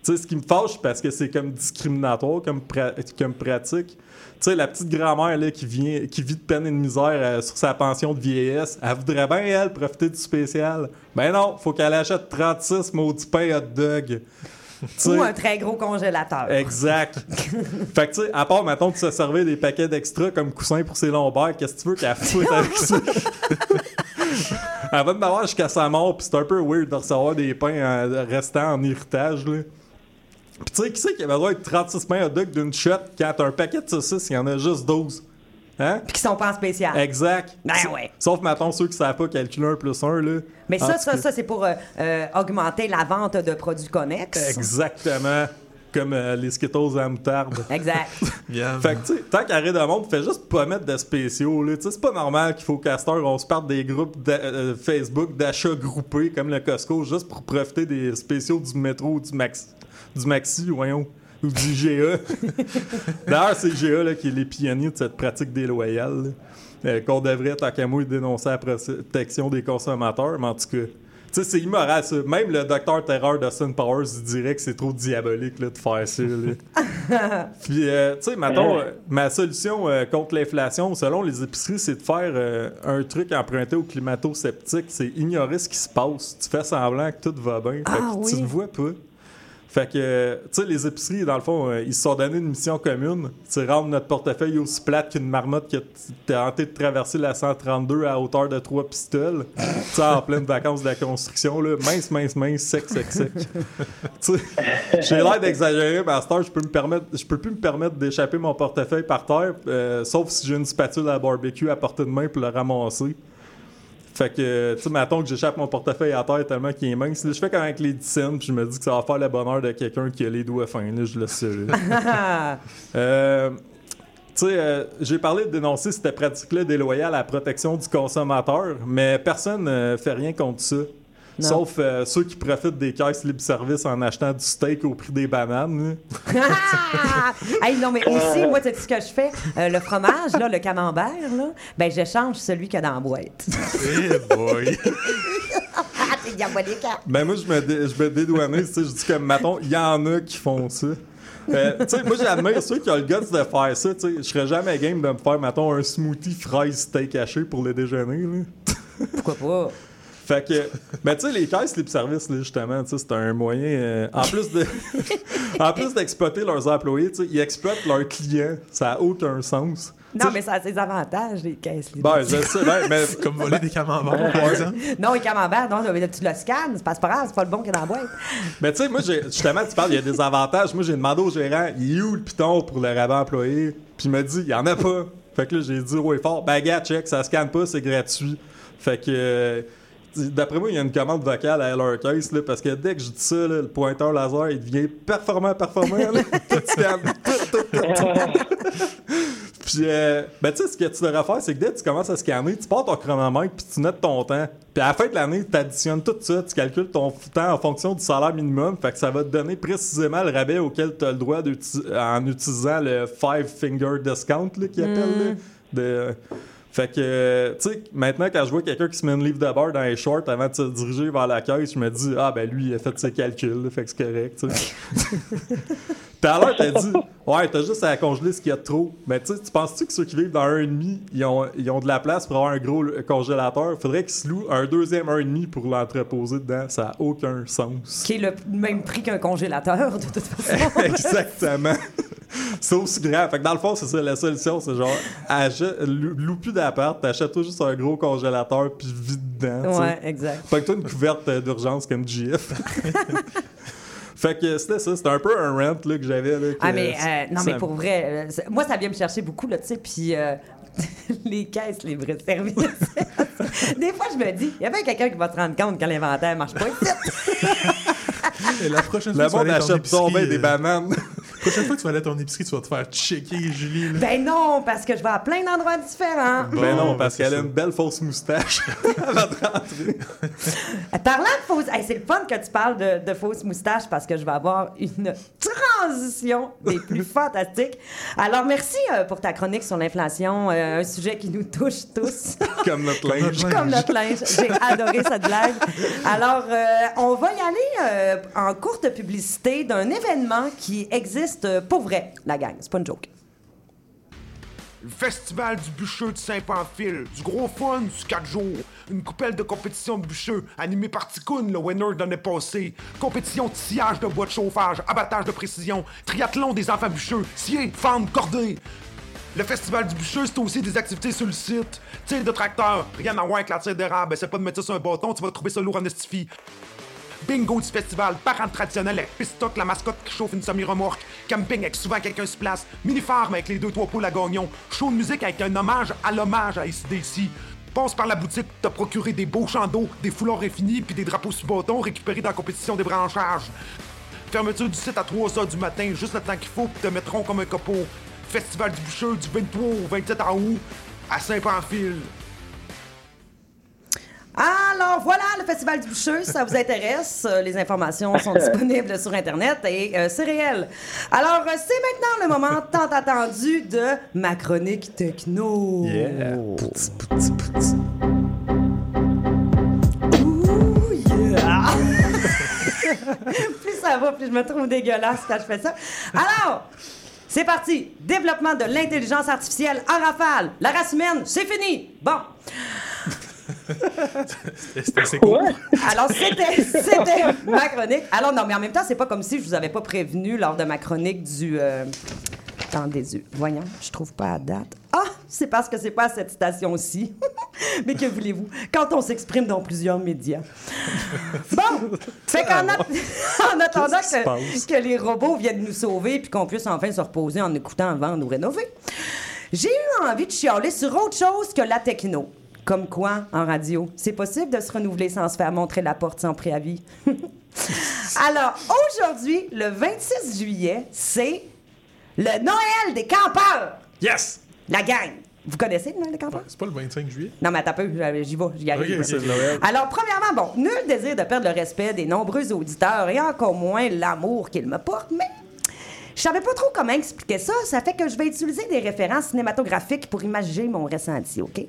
Tu sais, ce qui me fâche, parce que c'est comme discriminatoire comme, pra- comme pratique. Tu sais, la petite grand-mère là, qui, vient, qui vit de peine et de misère euh, sur sa pension de vieillesse, elle voudrait bien, elle, profiter du spécial. Ben non, faut qu'elle achète 36 maudits pains hot dog. Tu Ou un très gros congélateur. Exact. fait que, tu sais, à part, mettons, de se servir des paquets d'extra comme coussin pour ses lombaires, qu'est-ce que tu veux qu'elle foute avec ça? Elle va me avoir jusqu'à sa mort, puis c'est un peu weird de recevoir des pains euh, restants en héritage, là. Puis tu sais, qui c'est qui avait droit avec 36 pains hot dog d'une shot quand t'as un paquet de saucisses, il y en a juste 12? Hein? Puis qui sont pas en spécial. Exact. Ben ouais. Sauf, mettons, ceux qui savent pas calculer un plus un, là. Mais En ça, ça, cas. ça, c'est pour euh, euh, augmenter la vente de produits connexes. Exactement. Comme euh, les Skittles à la moutarde. Exact. Miam. Fait que, tu sais, tant qu'arrêt de monde, fais juste pas mettre de spéciaux, là. Tu sais, c'est pas normal qu'il faut heure, on se parte des groupes euh, Facebook d'achats groupés, comme le Costco, juste pour profiter des spéciaux du métro ou du, max, du Maxi, voyons. Ou du GA. D'ailleurs, c'est GA là, qui est les pionniers de cette pratique déloyale. Euh, qu'on devrait, tant qu'à moi, dénoncer la protection des consommateurs, mais en tout cas. Tu sais, c'est immoral, ça. Même le docteur Terreur d'Austin Powers dirait que c'est trop diabolique là, de faire ça. là. Puis, euh, tu sais, mettons, euh, ma solution euh, contre l'inflation, selon les épiceries, c'est de faire un truc emprunté aux climato-sceptiques. C'est ignorer ce qui se passe. Tu fais semblant que tout va bien. Fait Ah tu le vois pas. Fait que, tu sais, les épiceries, dans le fond, euh, ils se sont donné une mission commune. C'est rendre notre portefeuille aussi plate qu'une marmotte qui a tenté de traverser la 132 à hauteur de trois pistoles. tu sais, en pleine vacances de la construction, là. Mince, mince, mince, sec, sec, sec. Tu sais, j'ai l'air d'exagérer, mais je peux, me permettre, je peux plus me permettre d'échapper mon portefeuille par terre, euh, sauf si j'ai une spatule à barbecue à portée de main pour le ramasser. Fait que, tu sais, mettons que j'échappe mon portefeuille à terre tellement qu'il est mince. Je fais comme avec les 10 cents, puis je me dis que ça va faire le bonheur de quelqu'un qui a les doigts fins. Là, je le sais. Euh, tu sais, euh, j'ai parlé de dénoncer cette pratique-là déloyale à la protection du consommateur, mais personne ne fait rien contre ça. Non. Sauf euh, ceux qui profitent des caisses libre-service en achetant du steak au prix des bananes. là. Ah! Hey, non, mais aussi, moi, tu sais ce que je fais? Euh, le fromage, là, le camembert, là, ben, j'échange celui qu'il y a dans la boîte. Eh boy! Ah, hein? Ben moi, je me, dé- je me dédouanais, tu sais, je dis comme, mettons, il y en a qui font ça. Euh, tu sais, moi, j'admire ceux qui ont le guts de faire ça, tu sais. Je serais jamais game de me faire, mettons, un smoothie fraise steak haché pour le déjeuner, là. Pourquoi pas? Fait que, ben tu sais, les caisses libre service, là, justement, c'est un moyen, euh, en plus de, en plus d'exploiter leurs employés, ils exploitent leurs clients. Ça a aucun sens. Non, mais ça a ses avantages, les caisses libres. Ben, je sais, ben, mais Comme voler des camemberts, par exemple. Non, les camemberts, non, tu le scannes, c'est pas c'est pas grave, c'est pas le bon qui est dans la boîte. Mais tu sais, moi, j'ai- justement, tu parles, il y a des avantages. Moi, j'ai demandé au gérant, il est où le piton pour le rabais employé? Puis il m'a dit, il y en a pas. Fait que là, j'ai dit, ouais, fort, ben, gars, check, ça scanne pas, c'est gratuit. Fait que, euh, d'après moi, il y a une commande vocale à leur caisse, là, parce que dès que je dis ça, là, le pointeur laser, il devient performant, performant, là. Puis, euh, ben, tu sais, ce que tu devrais faire, c'est que dès que tu commences à scanner, tu pars ton chronomètre, puis tu notes ton temps. Puis à la fin de l'année, tu additionnes tout ça, tu calcules ton temps en fonction du salaire minimum. Fait que ça va te donner précisément le rabais auquel tu as le droit en utilisant le five finger discount, là, qu'ils appellent. là. De... Fait que, euh, tu sais, maintenant, quand je vois quelqu'un qui se met une livre de beurre dans les shorts avant de se diriger vers la caisse, je me dis, ah, ben lui, il a fait ses calculs, fait que c'est correct. Tout à l'heure, t'as dit, ouais, t'as juste à congeler ce qu'il y a de trop. Mais tu sais, tu penses-tu que ceux qui vivent dans un 1,5, ils ont, ils ont de la place pour avoir un gros congélateur? Faudrait qu'ils se louent un deuxième 1,5 pour l'entreposer dedans. Ça n'a aucun sens. Qui est le même prix qu'un congélateur, de toute façon. Exactement. c'est aussi grand. Fait que dans le fond, c'est ça la solution. C'est genre, loue plus d'appart, t'achètes-toi juste un gros congélateur puis vide dedans. ouais, exact. Fait que toi, une couverte d'urgence comme GF. fait que c'était ça. C'était un peu un rant là, que j'avais. là, que Ah, mais euh, non, mais pour vrai, euh, moi, ça vient me chercher beaucoup, là, tu sais, puis euh, les caisses, les vrais services. Des fois, je me dis, il y a bien quelqu'un qui va se rendre compte quand l'inventaire marche pas. Et la prochaine fois que tu monde achète des euh, bananes. La prochaine fois que tu vas aller à ton épicerie, tu vas te faire checker, Julie. là. Ben non, parce que je vais à plein d'endroits différents. Bon, ben non, ben, parce qu'elle a une belle fausse moustache. avant de rentrer. Euh, Parlant de fausses... hey, c'est le fun que tu parles de, de fausses moustaches parce que je vais avoir une transition des plus fantastiques. Alors, merci euh, pour ta chronique sur l'inflation, euh, un sujet qui nous touche tous. Comme notre linge. linge. Comme notre linge. J'ai adoré cette blague. Alors, euh, on va y aller euh, en courte publicité d'un événement qui existe euh, pour vrai, la gang. C'est pas une joke. Le Festival du bûcheux de Saint-Pamphile. Du gros fun du 4 jours. Une coupelle de compétition de bûcheux animée par Ticoun, le winner de l'année passée. Compétition de sciage de bois de chauffage, abattage de précision, triathlon des enfants bûcheux, scier, fendre, cordée. Le Festival du bûcheux, c'est aussi des activités sur le site. Tir de tracteur, rien à voir avec la tire d'érable. Essaie pas de mettre ça sur un bâton, tu vas trouver ça lourd en estifie. Bingo du festival, parade traditionnelle avec pistoc, la mascotte qui chauffe une semi-remorque, camping avec souvent quelqu'un se place, mini-farm avec les deux trois poules à gagnon, show de musique avec un hommage à l'hommage à ICDC. Passe par la boutique pour te procurer des beaux champs d'eau, des foulards infinis puis des drapeaux sous bâton récupérés dans la compétition des branchages. Fermeture du site à 3h du matin, juste le temps qu'il faut puis te mettront comme un copeau. Festival du bûcheux du 23 au 27 août à Saint-Pamphile. Alors voilà le Festival du Bûcheux, si ça vous intéresse, euh, les informations sont disponibles sur Internet et euh, c'est réel. Alors euh, c'est maintenant le moment tant attendu de ma chronique techno. Yeah. Ouh, yeah. plus ça va, plus je me trouve dégueulasse quand je fais ça. Alors, c'est parti. Développement de l'intelligence artificielle en rafale. La race humaine, c'est fini. Bon. C'était assez cool. Alors, c'était, c'était ma chronique. Alors, non, mais en même temps, c'est pas comme si je vous avais pas prévenu lors de ma chronique du. Euh... Attendez, yeux. voyons, je trouve pas la date. Ah, c'est parce que c'est pas à cette station-ci. mais que voulez-vous, quand on s'exprime dans plusieurs médias. Bon, fait qu'en a- en attendant que, les robots viennent nous sauver puis qu'on puisse enfin se reposer en écoutant vendre ou rénover, j'ai eu envie de chialer sur autre chose que la techno. Comme quoi, en radio, c'est possible de se renouveler sans se faire montrer la porte sans préavis. Alors, aujourd'hui, le 26 juillet, c'est le Noël des campeurs. Yes! La gang. Vous connaissez le Noël des campeurs? C'est pas le 25 juillet? Non, mais attends peu, j'y vais, j'y arrive. Noël. Alors, premièrement, bon, nul désir de perdre le respect des nombreux auditeurs et encore moins l'amour qu'ils me portent, mais je savais pas trop comment expliquer ça. Ça fait que je vais utiliser des références cinématographiques pour imaginer mon ressenti, OK?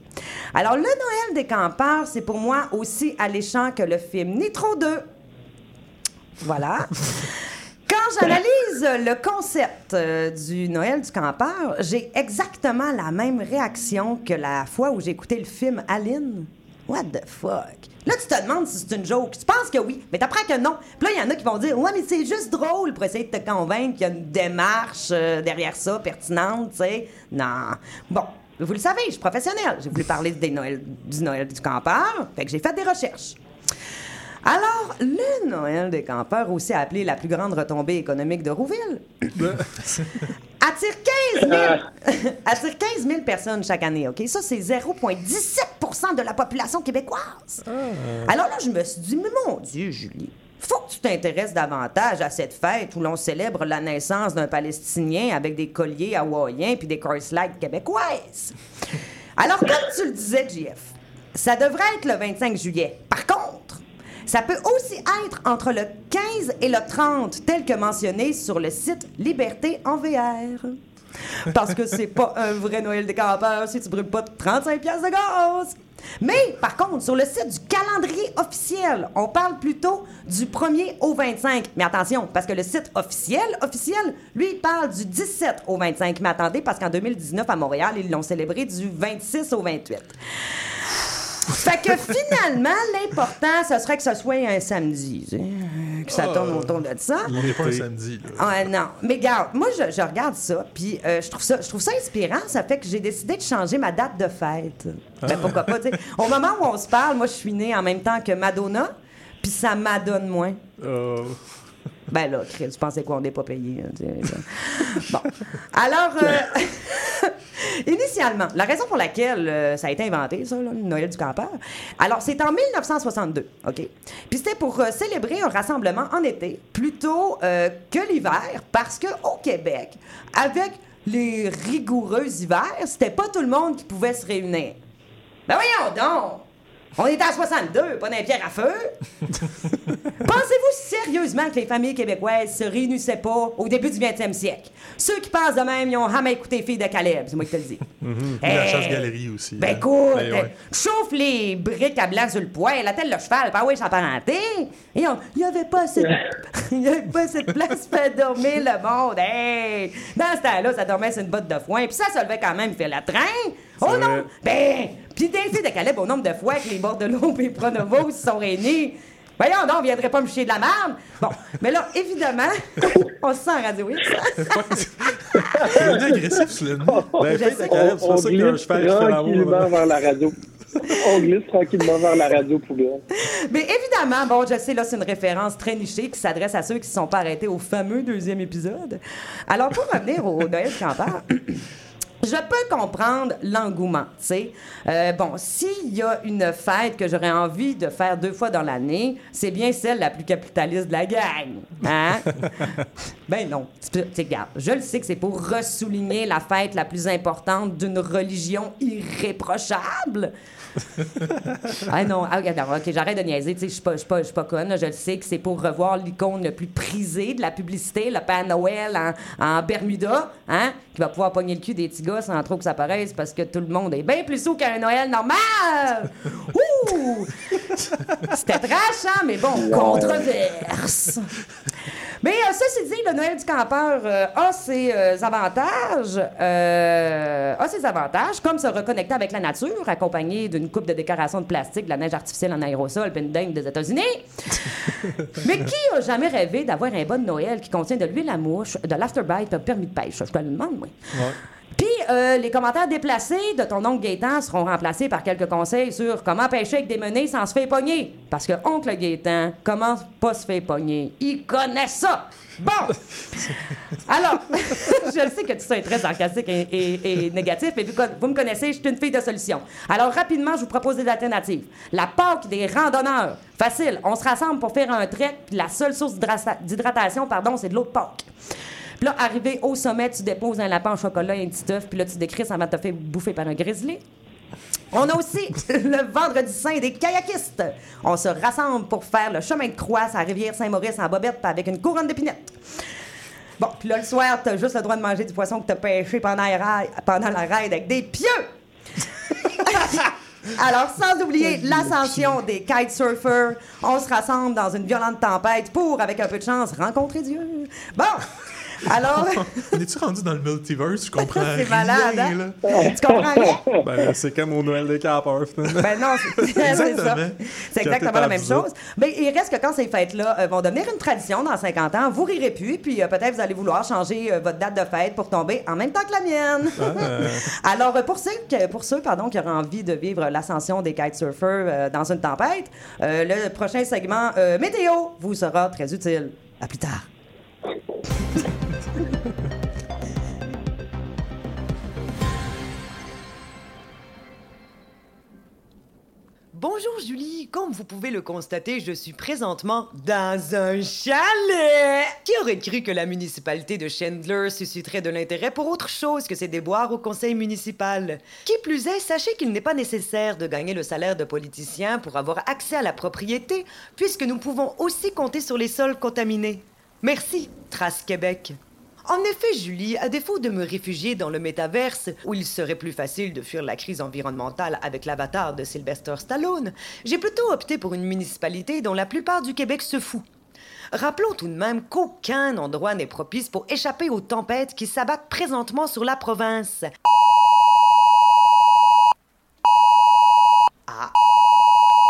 Alors, le Noël des campeurs, c'est pour moi aussi alléchant que le film Nitro 2. Voilà. Quand j'analyse le concept euh, du Noël du campeur, j'ai exactement la même réaction que la fois où j'ai écouté le film Aline. What the fuck? Là, tu te demandes si c'est une joke. Tu penses que oui, mais t'apprends que non. Puis là, il y en a qui vont dire Ouais, mais c'est juste drôle pour essayer de te convaincre qu'il y a une démarche euh, derrière ça, pertinente, tu sais. Non. Bon, vous le savez, je suis professionnelle. J'ai voulu parler des Noël- du Noël du campeur, fait que j'ai fait des recherches. Alors, le Noël des campeurs, aussi appelé la plus grande retombée économique de Rouville, attire 15 000, attire 15 000 personnes chaque année, OK? Ça, c'est 0,17% de la population québécoise. Alors là, je me suis dit, mais mon Dieu, Julie, faut que tu t'intéresses davantage à cette fête où l'on célèbre la naissance d'un Palestinien avec des colliers hawaïens puis des Chrysler québécoises. Alors, comme tu le disais, JF, ça devrait être le 25 juillet. Par contre, ça peut aussi être entre le 15 et le 30, tel que mentionné sur le site Liberté en VR. Parce que c'est pas un vrai Noël des campeurs si tu brûles pas 35 pièces de gaz. Mais par contre, sur le site du calendrier officiel, on parle plutôt du 1er au 25. Mais attention, parce que le site officiel, officiel, lui, parle du 17 au 25. Mais attendez, parce qu'en 2019, à Montréal, ils l'ont célébré du 26 au 28. Fait que finalement, l'important, ce serait que ce soit un samedi. tu sais, euh, Que ça tourne autour de ça. Il n'est pas un samedi. Là. Ah non, mais regarde, moi je, je regarde ça, puis euh, je trouve ça, je trouve ça inspirant. Ça fait que j'ai décidé de changer ma date de fête. Ben pourquoi pas, tu sais. Au moment où on se parle, moi je suis née en même temps que Madonna, puis ça m'adonne moins. Oh. Ben là, Chris, tu pensais quoi, on n'est pas payé. hein, bon. Alors, euh, initialement, la raison pour laquelle euh, ça a été inventé, ça, là, le Noël du campeur, alors c'est en 1962, OK? Puis c'était pour euh, célébrer un rassemblement en été plutôt que l'hiver, parce qu'au Québec, avec les rigoureux hivers, c'était pas tout le monde qui pouvait se réunir. Ben voyons donc! On était en 62, pas d'un pierre à feu! Pensez-vous sérieusement que les familles québécoises se réunissaient pas au début du 20e siècle? Ceux qui pensent de même, ils ont jamais écouté les filles de Caleb, c'est moi qui te le dis. La Hey! chasse-galerie aussi. Ben hein. écoute, Ben, ouais. chauffe les briques à blanc sur le poêle, la telle le cheval, pas oui, sans parenté. Et on- il y avait pas il y avait pas de place pour dormir le monde. Hey! Dans ce temps-là, ça dormait sur une botte de foin, puis ça se levait quand même, il fait la train. Oh non! Ben, puis filles de Caleb au nombre de fois que les Bordelot et les Pronovo se sont réunis. Voyons donc, on viendrait pas me chier de la merde. Bon, mais là, évidemment, on se sent en radio X. C'est devenu agressif. Ben, sais. ta Caleb, c'est on pour ça qu'il y a un glisse cheval tranquillement vers la radio. on glisse tranquillement vers la radio poubelle. Mais évidemment, bon, je sais, là, c'est une référence très nichée qui s'adresse à ceux qui ne se sont pas arrêtés au fameux deuxième épisode. Alors, pour revenir au Noël campeur, Je peux comprendre l'engouement, tu sais. Euh, bon, s'il y a une fête que j'aurais envie de faire deux fois dans l'année, c'est bien celle la plus capitaliste de la gang. Hein? ben non. Tu sais, regarde, je le sais que c'est pour ressouligner la fête la plus importante d'une religion irréprochable. Ah non, ah, regarde, ok, j'arrête de niaiser, je suis pas, je suis pas, je suis pas conne, là, je le sais que c'est pour revoir l'icône le plus prisé de la publicité, le Père Noël en, en Bermuda, hein, qui va pouvoir pogner le cul des petits gars sans trop que ça paraisse parce que tout le monde est bien plus sous qu'un Noël normal! Ouh! C'était trash, hein, mais bon, controverse. Mais euh, ceci dit, le Noël du campeur euh, a ses euh, avantages. euh, a ses avantages, comme se reconnecter avec la nature, accompagné d'une coupe de décoration de plastique, de la neige artificielle en aérosol, puis une dingue des États-Unis. Mais qui a jamais rêvé d'avoir un bon Noël qui contient de l'huile à mouche, de l'afterbite, un permis de pêche? Je te le demande, moi. Puis euh, les commentaires déplacés de ton oncle Gaétan seront remplacés par quelques conseils sur comment pêcher avec des menées sans se faire pogner. Parce que oncle Gaétan, comment pas se faire pogner? Il connaît ça! Bon! Alors, je sais que tu es très sarcastique et, et- et négatif, mais vous me connaissez, je suis une fille de solution. Alors, rapidement, je vous propose des alternatives. La Pâque des randonneurs. Facile, on se rassemble pour faire un trek, puis la seule source d'hydrata- d'hydratation, pardon, c'est de l'eau de Pâques. Puis là, arrivé au sommet, tu déposes un lapin au chocolat et un petit œuf, puis là, tu décris avant de te faire bouffer par un grizzly. On a aussi le vendredi saint des kayakistes. On se rassemble pour faire le chemin de croix à la rivière Saint-Maurice en bobette avec une couronne d'épinettes. Bon, puis là, le soir, t'as juste le droit de manger du poisson que t'as pêché pendant la, pendant la raid avec des pieux! Alors, sans oublier l'ascension des kitesurfers, on se rassemble dans une violente tempête pour, avec un peu de chance, rencontrer Dieu. Bon! Alors, On est-tu rendu dans le multiverse? Je comprends C'est rien, malade, hein? là. tu comprends rien? Ben, c'est comme au Noël des campeurs, finalement. Ben non, c'est ça. Exactement. C'est exactement Quand la même chose. Mais il reste que quand ces fêtes-là euh, vont devenir une tradition dans 50 ans, vous rirez plus, puis euh, peut-être vous allez vouloir changer euh, votre date de fête pour tomber en même temps que la mienne. Alors, euh, pour ceux, pour ceux pardon, qui auraient envie de vivre l'ascension des kitesurfers euh, dans une tempête, euh, le prochain segment euh, météo vous sera très utile. À plus tard. Bonjour Julie, comme vous pouvez le constater, je suis présentement dans un chalet. Qui aurait cru que la municipalité de Chandler susciterait de l'intérêt pour autre chose que ses déboires au conseil municipal? Qui plus est, sachez qu'il n'est pas nécessaire de gagner le salaire de politicien pour avoir accès à la propriété, puisque nous pouvons aussi compter sur les sols contaminés. Merci, Trace Québec. En effet, Julie, à défaut de me réfugier dans le métaverse, où il serait plus facile de fuir la crise environnementale avec l'avatar de Sylvester Stallone, j'ai plutôt opté pour une municipalité dont la plupart du Québec se fout. Rappelons tout de même qu'aucun endroit n'est propice pour échapper aux tempêtes qui s'abattent présentement sur la province. Ah.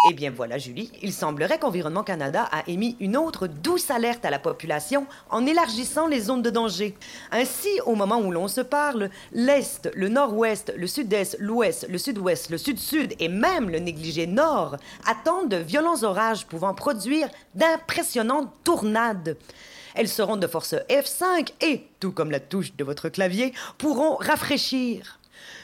Eh bien voilà, Julie, il semblerait qu'Environnement Canada a émis une autre douce alerte à la population en élargissant les zones de danger. Ainsi, au moment où l'on se parle, l'Est, le Nord-Ouest, le Sud-Est, l'Ouest, le Sud-Ouest, le Sud-Sud et même le négligé Nord attendent de violents orages pouvant produire d'impressionnantes tournades. Elles seront de force F5 et, tout comme la touche de votre clavier, pourront rafraîchir.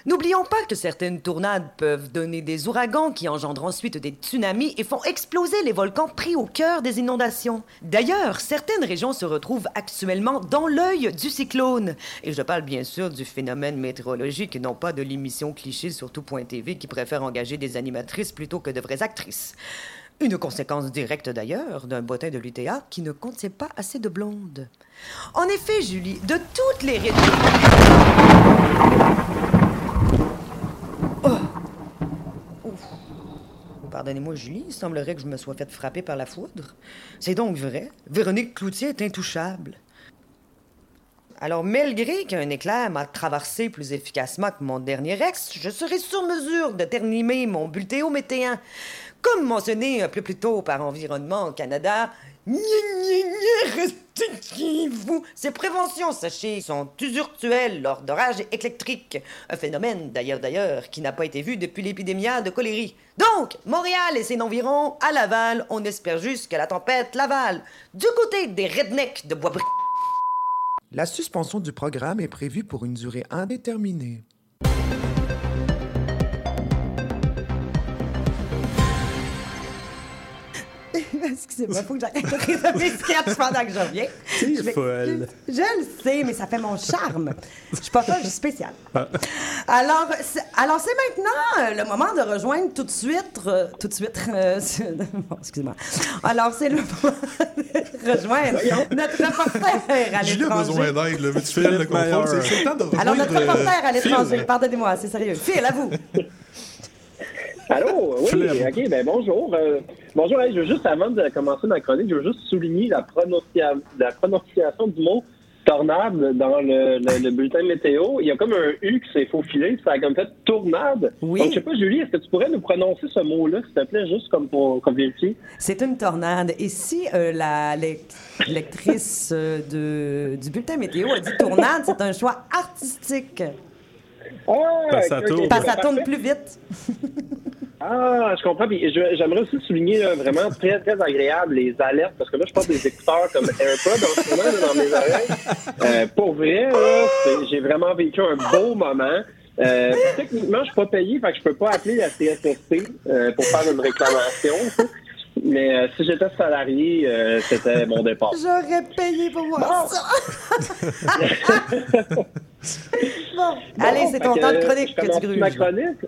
N'oublions pas que certaines tournades peuvent donner des ouragans qui engendrent ensuite des tsunamis et font exploser les volcans pris au cœur des inondations. D'ailleurs, certaines régions se retrouvent actuellement dans l'œil du cyclone. Et je parle bien sûr du phénomène météorologique et non pas de l'émission cliché sur tout.tv qui préfère engager des animatrices plutôt que de vraies actrices. Une conséquence directe d'ailleurs d'un bottin de l'UTA qui ne contient pas assez de blondes. En effet, Julie, de toutes les régions... Pardonnez-moi, Julie, il semblerait que je me sois fait frapper par la foudre. C'est donc vrai. Véronique Cloutier est intouchable. Alors, malgré qu'un éclair m'a traversé plus efficacement que mon dernier ex, je serai sur mesure de terminer mon bulletéométéen. Comme mentionné un peu plus tôt par Environnement Canada, vous. Ces préventions, sachez, sont usurtuelles lors d'orages électriques. Un phénomène, d'ailleurs, d'ailleurs, qui n'a pas été vu depuis l'épidémie de cholérie. Donc, Montréal et ses environs, à Laval, on espère juste que la tempête Laval. Du côté des rednecks de Boisbriand. La suspension du programme est prévue pour une durée indéterminée. Excusez-moi, faut que j'arrête mes sketchs pendant que je reviens. T'es Je vais- folle. Je le sais, mais ça fait mon charme. Je suis pas folle, je suis spéciale. Ah. Alors, c'est, alors c'est maintenant euh, le moment de rejoindre tout de suite, euh, tout de suite, euh, c'est- bon, excusez-moi. Alors, c'est le moment de rejoindre notre reporter à J'ai besoin l'étranger. d'aide, là. Veux-tu faire le contrôle? C'est c'est le temps de rejoindre... Alors, notre euh, reporter à Phil. l'étranger, pardonnez-moi, c'est sérieux. Phil, à vous. Allô, oui, ok, ben bonjour. Euh, bonjour, hey, je veux juste, avant de commencer ma chronique, je veux juste souligner la, prononcia- la prononciation du mot tornade dans le, le- le bulletin météo. Il y a comme un U qui s'est faufilé, ça a comme fait tournade. Oui. Donc, je sais pas, Julie, est-ce que tu pourrais nous prononcer ce mot-là, s'il te plaît, juste comme pour comme vérifier? C'est une tornade. Et si euh, la lec- lectrice euh, de, du bulletin météo a dit tornade, c'est un choix artistique. Ah, Parce que ça tourne plus vite. Ah, je comprends. Puis j'aimerais aussi souligner là, vraiment très, très agréable les alertes, parce que là, je porte des écouteurs comme AirPods en ce moment là, dans mes oreilles. Euh, pour vrai, j'ai vraiment vécu un beau moment. Euh, techniquement, je suis pas payé, fait que je peux pas appeler la CSST euh, pour faire une réclamation. Mais euh, si j'étais salarié, euh, c'était mon départ. J'aurais payé pour voir ça. bon, allez, c'est ton temps de que, chronique que tu gruges. ma chronique.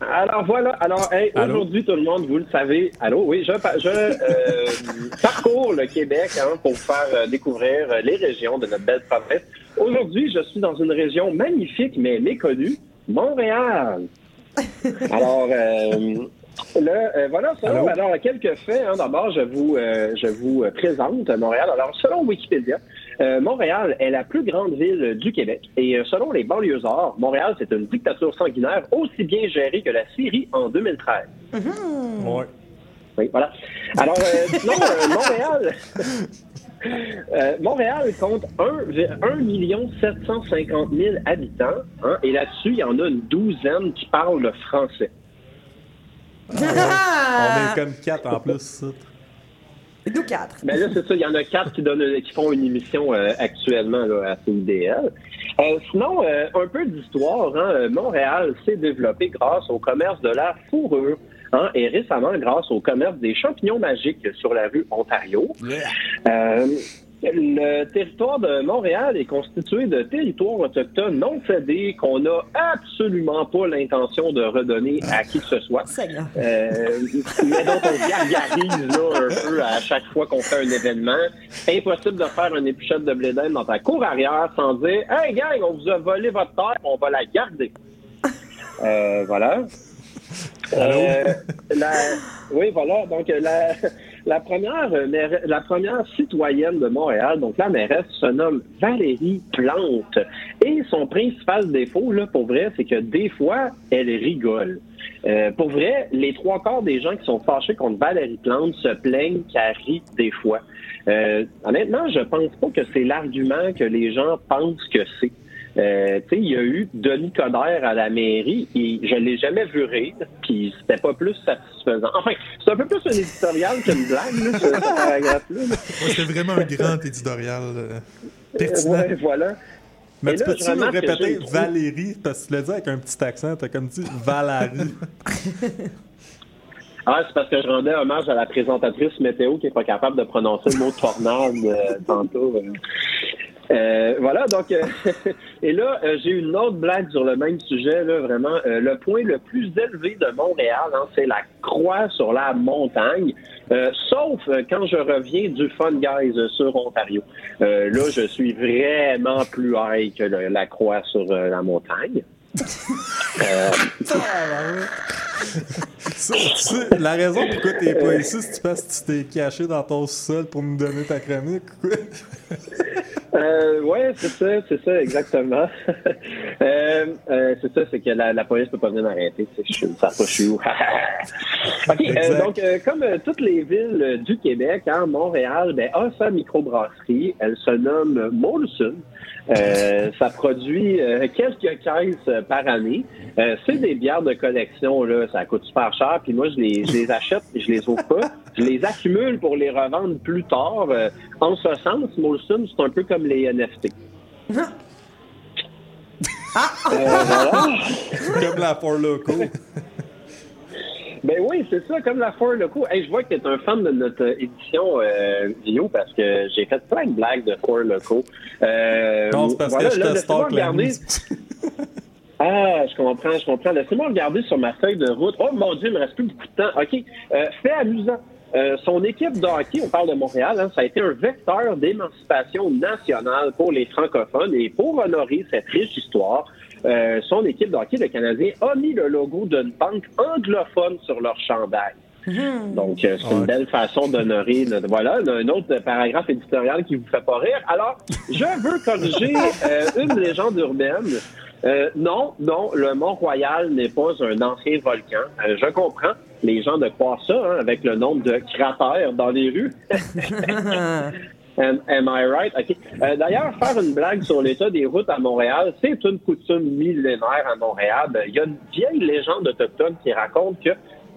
Alors voilà, alors hey, aujourd'hui tout le monde, vous le savez, allô, oui, je, je euh, parcours le Québec hein, pour vous faire euh, découvrir euh, les régions de notre belle province. Aujourd'hui, je suis dans une région magnifique mais méconnue, Montréal. Alors, euh, là, euh, voilà, selon, alors, quelques faits. hein. D'abord, je vous, euh, je vous présente Montréal. Alors, selon Wikipédia, euh, Montréal est la plus grande ville du Québec. Et euh, selon les banlieusards, Montréal, c'est une dictature sanguinaire aussi bien gérée que la Syrie en 2013. Ouais. Oui, voilà. Alors, euh, sinon, euh, Montréal... Euh, Montréal compte 1, 750 000 habitants. hein, et là-dessus, il y en a une douzaine qui parlent le français. On Ah! est comme quatre en plus, ça. Nous quatre. Ben là, c'est ça. Il y en a quatre qui, donnent, qui font une émission euh, actuellement là, à CIDL. Euh, sinon, euh, un peu d'histoire. Hein, Montréal s'est développé grâce au commerce de la fourrure. hein, et récemment, grâce au commerce des champignons magiques sur la rue Ontario. Euh, le territoire de Montréal est constitué de territoires autochtones non cédés qu'on n'a absolument pas l'intention de redonner à qui que ce soit. Seigneur. Euh, mais dont on gargarise là, un peu à chaque fois qu'on fait un événement. Impossible de faire une épluchette de blé dans ta cour arrière sans dire Hey gang, on vous a volé votre terre, on va la garder. Euh, voilà. Euh, la- oui, voilà. Donc, la, la, première, euh, la première citoyenne de Montréal, donc la mairesse, se nomme Valérie Plante. Et son principal défaut, là, pour vrai, c'est que des fois, elle rigole. Euh, pour vrai, les trois quarts des gens qui sont fâchés contre Valérie Plante se plaignent qu'elle rit des fois. Euh, honnêtement, je pense pas que c'est l'argument que les gens pensent que c'est. Euh, tu sais, il y a eu Denis Coderre à la mairie et je l'ai jamais vu rire, puis c'était pas plus satisfaisant. Enfin, c'est un peu plus un éditorial qu'une blague, là, ce, paragraphe-là. c'était vraiment un grand éditorial euh, pertinent. Ouais, voilà. Mais tu peux-tu que répéter Valérie? Parce que tu l'as dit avec un petit accent, t'as comme dit Valérie. Ah, c'est parce que je rendais hommage à la présentatrice météo qui est pas capable de prononcer le mot tornade euh, tantôt. euh. Euh, voilà, donc, euh, et là, euh, j'ai une autre blague sur le même sujet, là, vraiment. Euh, le point le plus élevé de Montréal, hein, c'est la croix sur la montagne, Euh, sauf euh, quand je reviens du Fun Guys euh, sur Ontario. Euh, là, je suis vraiment plus high que le- la croix sur euh, la montagne. Euh, Ça, tu sais, la raison pourquoi t'es pas ici, c'est parce que tu t'es caché dans ton sol pour nous donner ta chronique? Euh, ouais, c'est ça, c'est ça, exactement. euh, euh, c'est ça, c'est que la, la police peut pas venir m'arrêter. Je suis ça pas, je suis où. OK, euh, donc, euh, comme euh, toutes les villes du Québec, hein, Montréal ben, a sa microbrasserie. Elle se nomme Molson. Euh, ça produit euh, quelques caisses par année. Euh, c'est des bières de collection, là, ça coûte super cher. Puis moi, je les, je les achète, je les ouvre pas. Je les accumule pour les revendre plus tard. Euh, en ce sens, Molson, c'est un peu comme les NFT. Euh, voilà. Comme la Four Loco. Ben oui, c'est ça, comme la Four Loco. Hey, je vois que tu es un fan de notre euh, édition euh, parce que j'ai fait plein de blagues de Four Loco. Euh, Non, c'est parce voilà, que je là, te stalk la. Ah, je comprends, je comprends. Laissez-moi regarder sur ma feuille de route. Oh mon Dieu, il me reste plus beaucoup de temps. OK. Euh, fait amusant. Euh, son équipe de hockey, on parle de Montréal, hein, ça a été un vecteur d'émancipation nationale pour les francophones et pour honorer cette riche histoire, euh, son équipe de hockey, le Canadien, a mis le logo d'une banque anglophone sur leur chandail. Donc, euh, c'est une belle façon d'honorer. notre- Voilà, un autre paragraphe éditorial qui vous fait pas rire. Alors, je veux corriger euh, une légende urbaine. Euh, non, non, le Mont-Royal n'est pas un ancien volcan. Euh, je comprends les gens de croire ça, hein, avec le nombre de cratères dans les rues. Am, am I right? OK. Euh, D'ailleurs, faire une blague sur l'état des routes à Montréal, c'est une coutume millénaire à Montréal. Il y a une vieille légende autochtone qui raconte que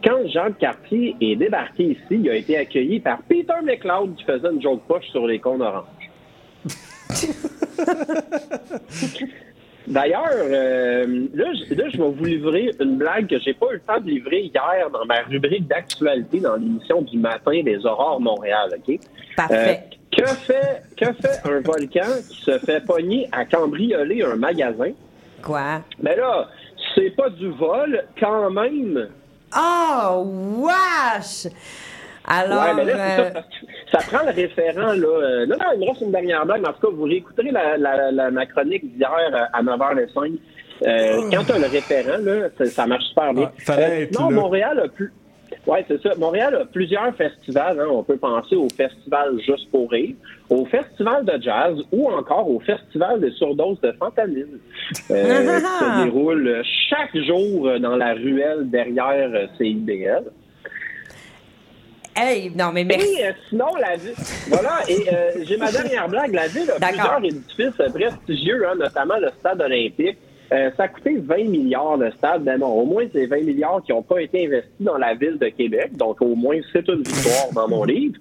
quand Jean Cartier est débarqué ici, il a été accueilli par Peter McLeod qui faisait une joke poche sur les cônes oranges. D'ailleurs, euh, là, je- là, je vais vous livrer une blague que j'ai pas eu le temps de livrer hier dans ma rubrique d'actualité dans l'émission du matin des Aurores Montréal, OK? Parfait. Euh, que fait, que fait un volcan qui se fait pogner à cambrioler un magasin? Quoi? Mais là, c'est pas du vol, quand même. Oh, wesh! Alors, ouais, mais là, c'est euh, ça, prend le référent, là. Euh, Là, non, il me reste une dernière blague, mais en tout cas, vous réécouterez la, la, la- ma chronique d'hier à 9h05. Euh, Quand t'as le référent, là, ça, ça marche super bien. Ah, Euh, non, là. Montréal a plus. Ouais, c'est ça. Montréal a plusieurs festivals. hein. On peut penser au festival Juste pour rire, au festival de jazz ou encore au festival de surdose de fentanyl, euh, qui se déroule chaque jour dans la ruelle derrière CIBL. Hey, non, mais merci. Et euh, sinon, la ville. Voilà, et euh, j'ai ma dernière blague. La ville a plusieurs édifices euh, prestigieux, hein, notamment le stade olympique. Euh, ça a coûté 20 milliards le stade. Ben non, au moins, c'est 20 milliards qui n'ont pas été investis dans la ville de Québec. Donc, au moins, c'est une victoire dans mon livre.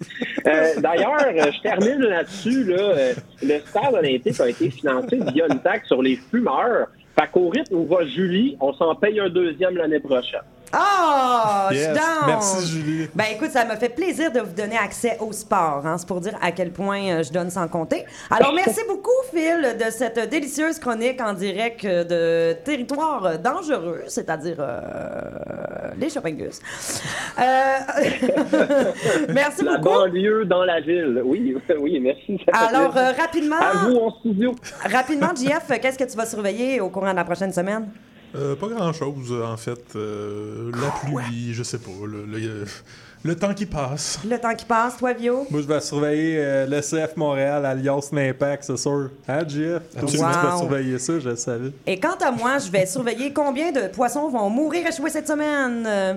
Euh, D'ailleurs, je termine là-dessus. Là, le stade olympique a été financé via une taxe sur les fumeurs. Fait qu'au rythme où va Julie, on s'en paye un deuxième l'année prochaine. Oh, je down. Merci, Julie. Ben écoute, ça m'a fait plaisir de vous donner accès au sport. Hein. C'est pour dire à quel point euh, je donne sans compter. Alors, merci beaucoup, Phil, de cette délicieuse chronique en direct euh, de territoire euh, dangereux, c'est-à-dire euh, les Shoppingus. Euh, merci La beaucoup. banlieue dans la ville. Oui, oui, merci. Alors, euh, rapidement, À vous en studio. rapidement, JF, qu'est-ce que tu vas surveiller au courant de la prochaine semaine? Euh, pas grand-chose, en fait. Euh, la pluie, je sais pas. Le, le- le temps qui passe. Le temps qui passe, toi, Vio? Moi, je vais surveiller euh, le CF Montréal, alias l'Impact, c'est sûr. Hein, Jeff? Toi aussi, tu Wow. vas surveiller ça, je le savais. Et quant à moi, je vais surveiller combien de poissons vont mourir échoués cette semaine? Euh,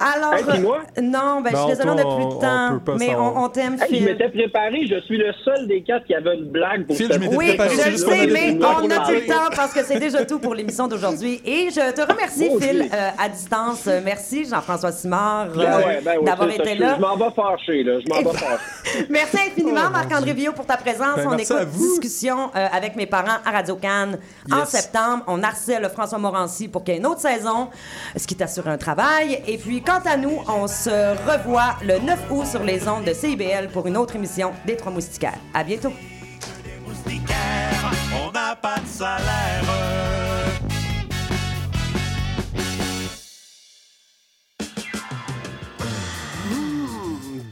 Alors, Hey, moi? non, ben, je suis désolée, on n'a plus on- de on temps. peut pas mais on, on t'aime, Hey, je Phil. m'étais préparé, je suis le seul des quatre qui avait une blague pour Phil, je m'étais Oui, préparé, je le sais, mais on n'a plus le temps parce que c'est déjà tout pour l'émission d'aujourd'hui. Et je te remercie, Phil, euh, à distance. Merci, Jean-François Simard, Ben euh, ouais, ben ouais, d'avoir je- là. Je m'en vais fâcher, là. Je m'en vais fâcher. Merci infiniment, Marc-André Villot, pour ta présence. Ben, on merci à écoute vous. discussion euh, avec mes parents à Radio Cannes en septembre. On harcèle François Morancy pour qu'il y ait une autre saison, ce qui t'assure un travail. Et puis, quant à nous, on se revoit le 9 août sur les ondes de CIBL pour une autre émission des Trois Moustiquaires. À bientôt. moustiquaires, on n'a pas de salaire.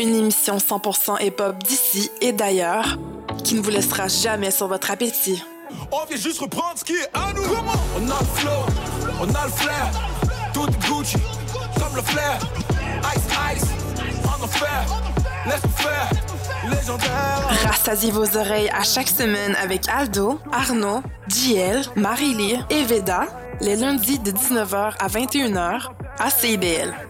Une émission 100% hip-hop d'ici et d'ailleurs qui ne vous laissera jamais sur votre appétit. On vient juste reprendre ce qui est à nous. On a le flow, on a le flair. Tout Gucci, comme le flair. Ice, ice, on en fait. Laisse nous faire. Rassasiez vos oreilles à chaque semaine avec Aldo, Arnaud, JL, Marie-Lee et Veda, les lundis de 19h à 21h à CIBL.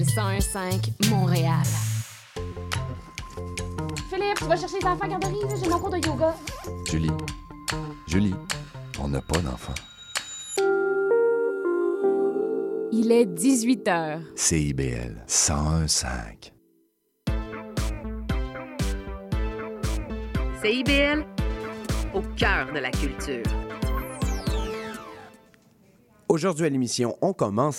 CIBL 101.5 Montréal. Philippe, tu vas chercher les enfants à garderie, j'ai mon cours de yoga. Julie, Julie, on n'a pas d'enfant. Il est 18 h. CIBL 101.5. CIBL, au cœur de la culture. Aujourd'hui à l'émission, on commence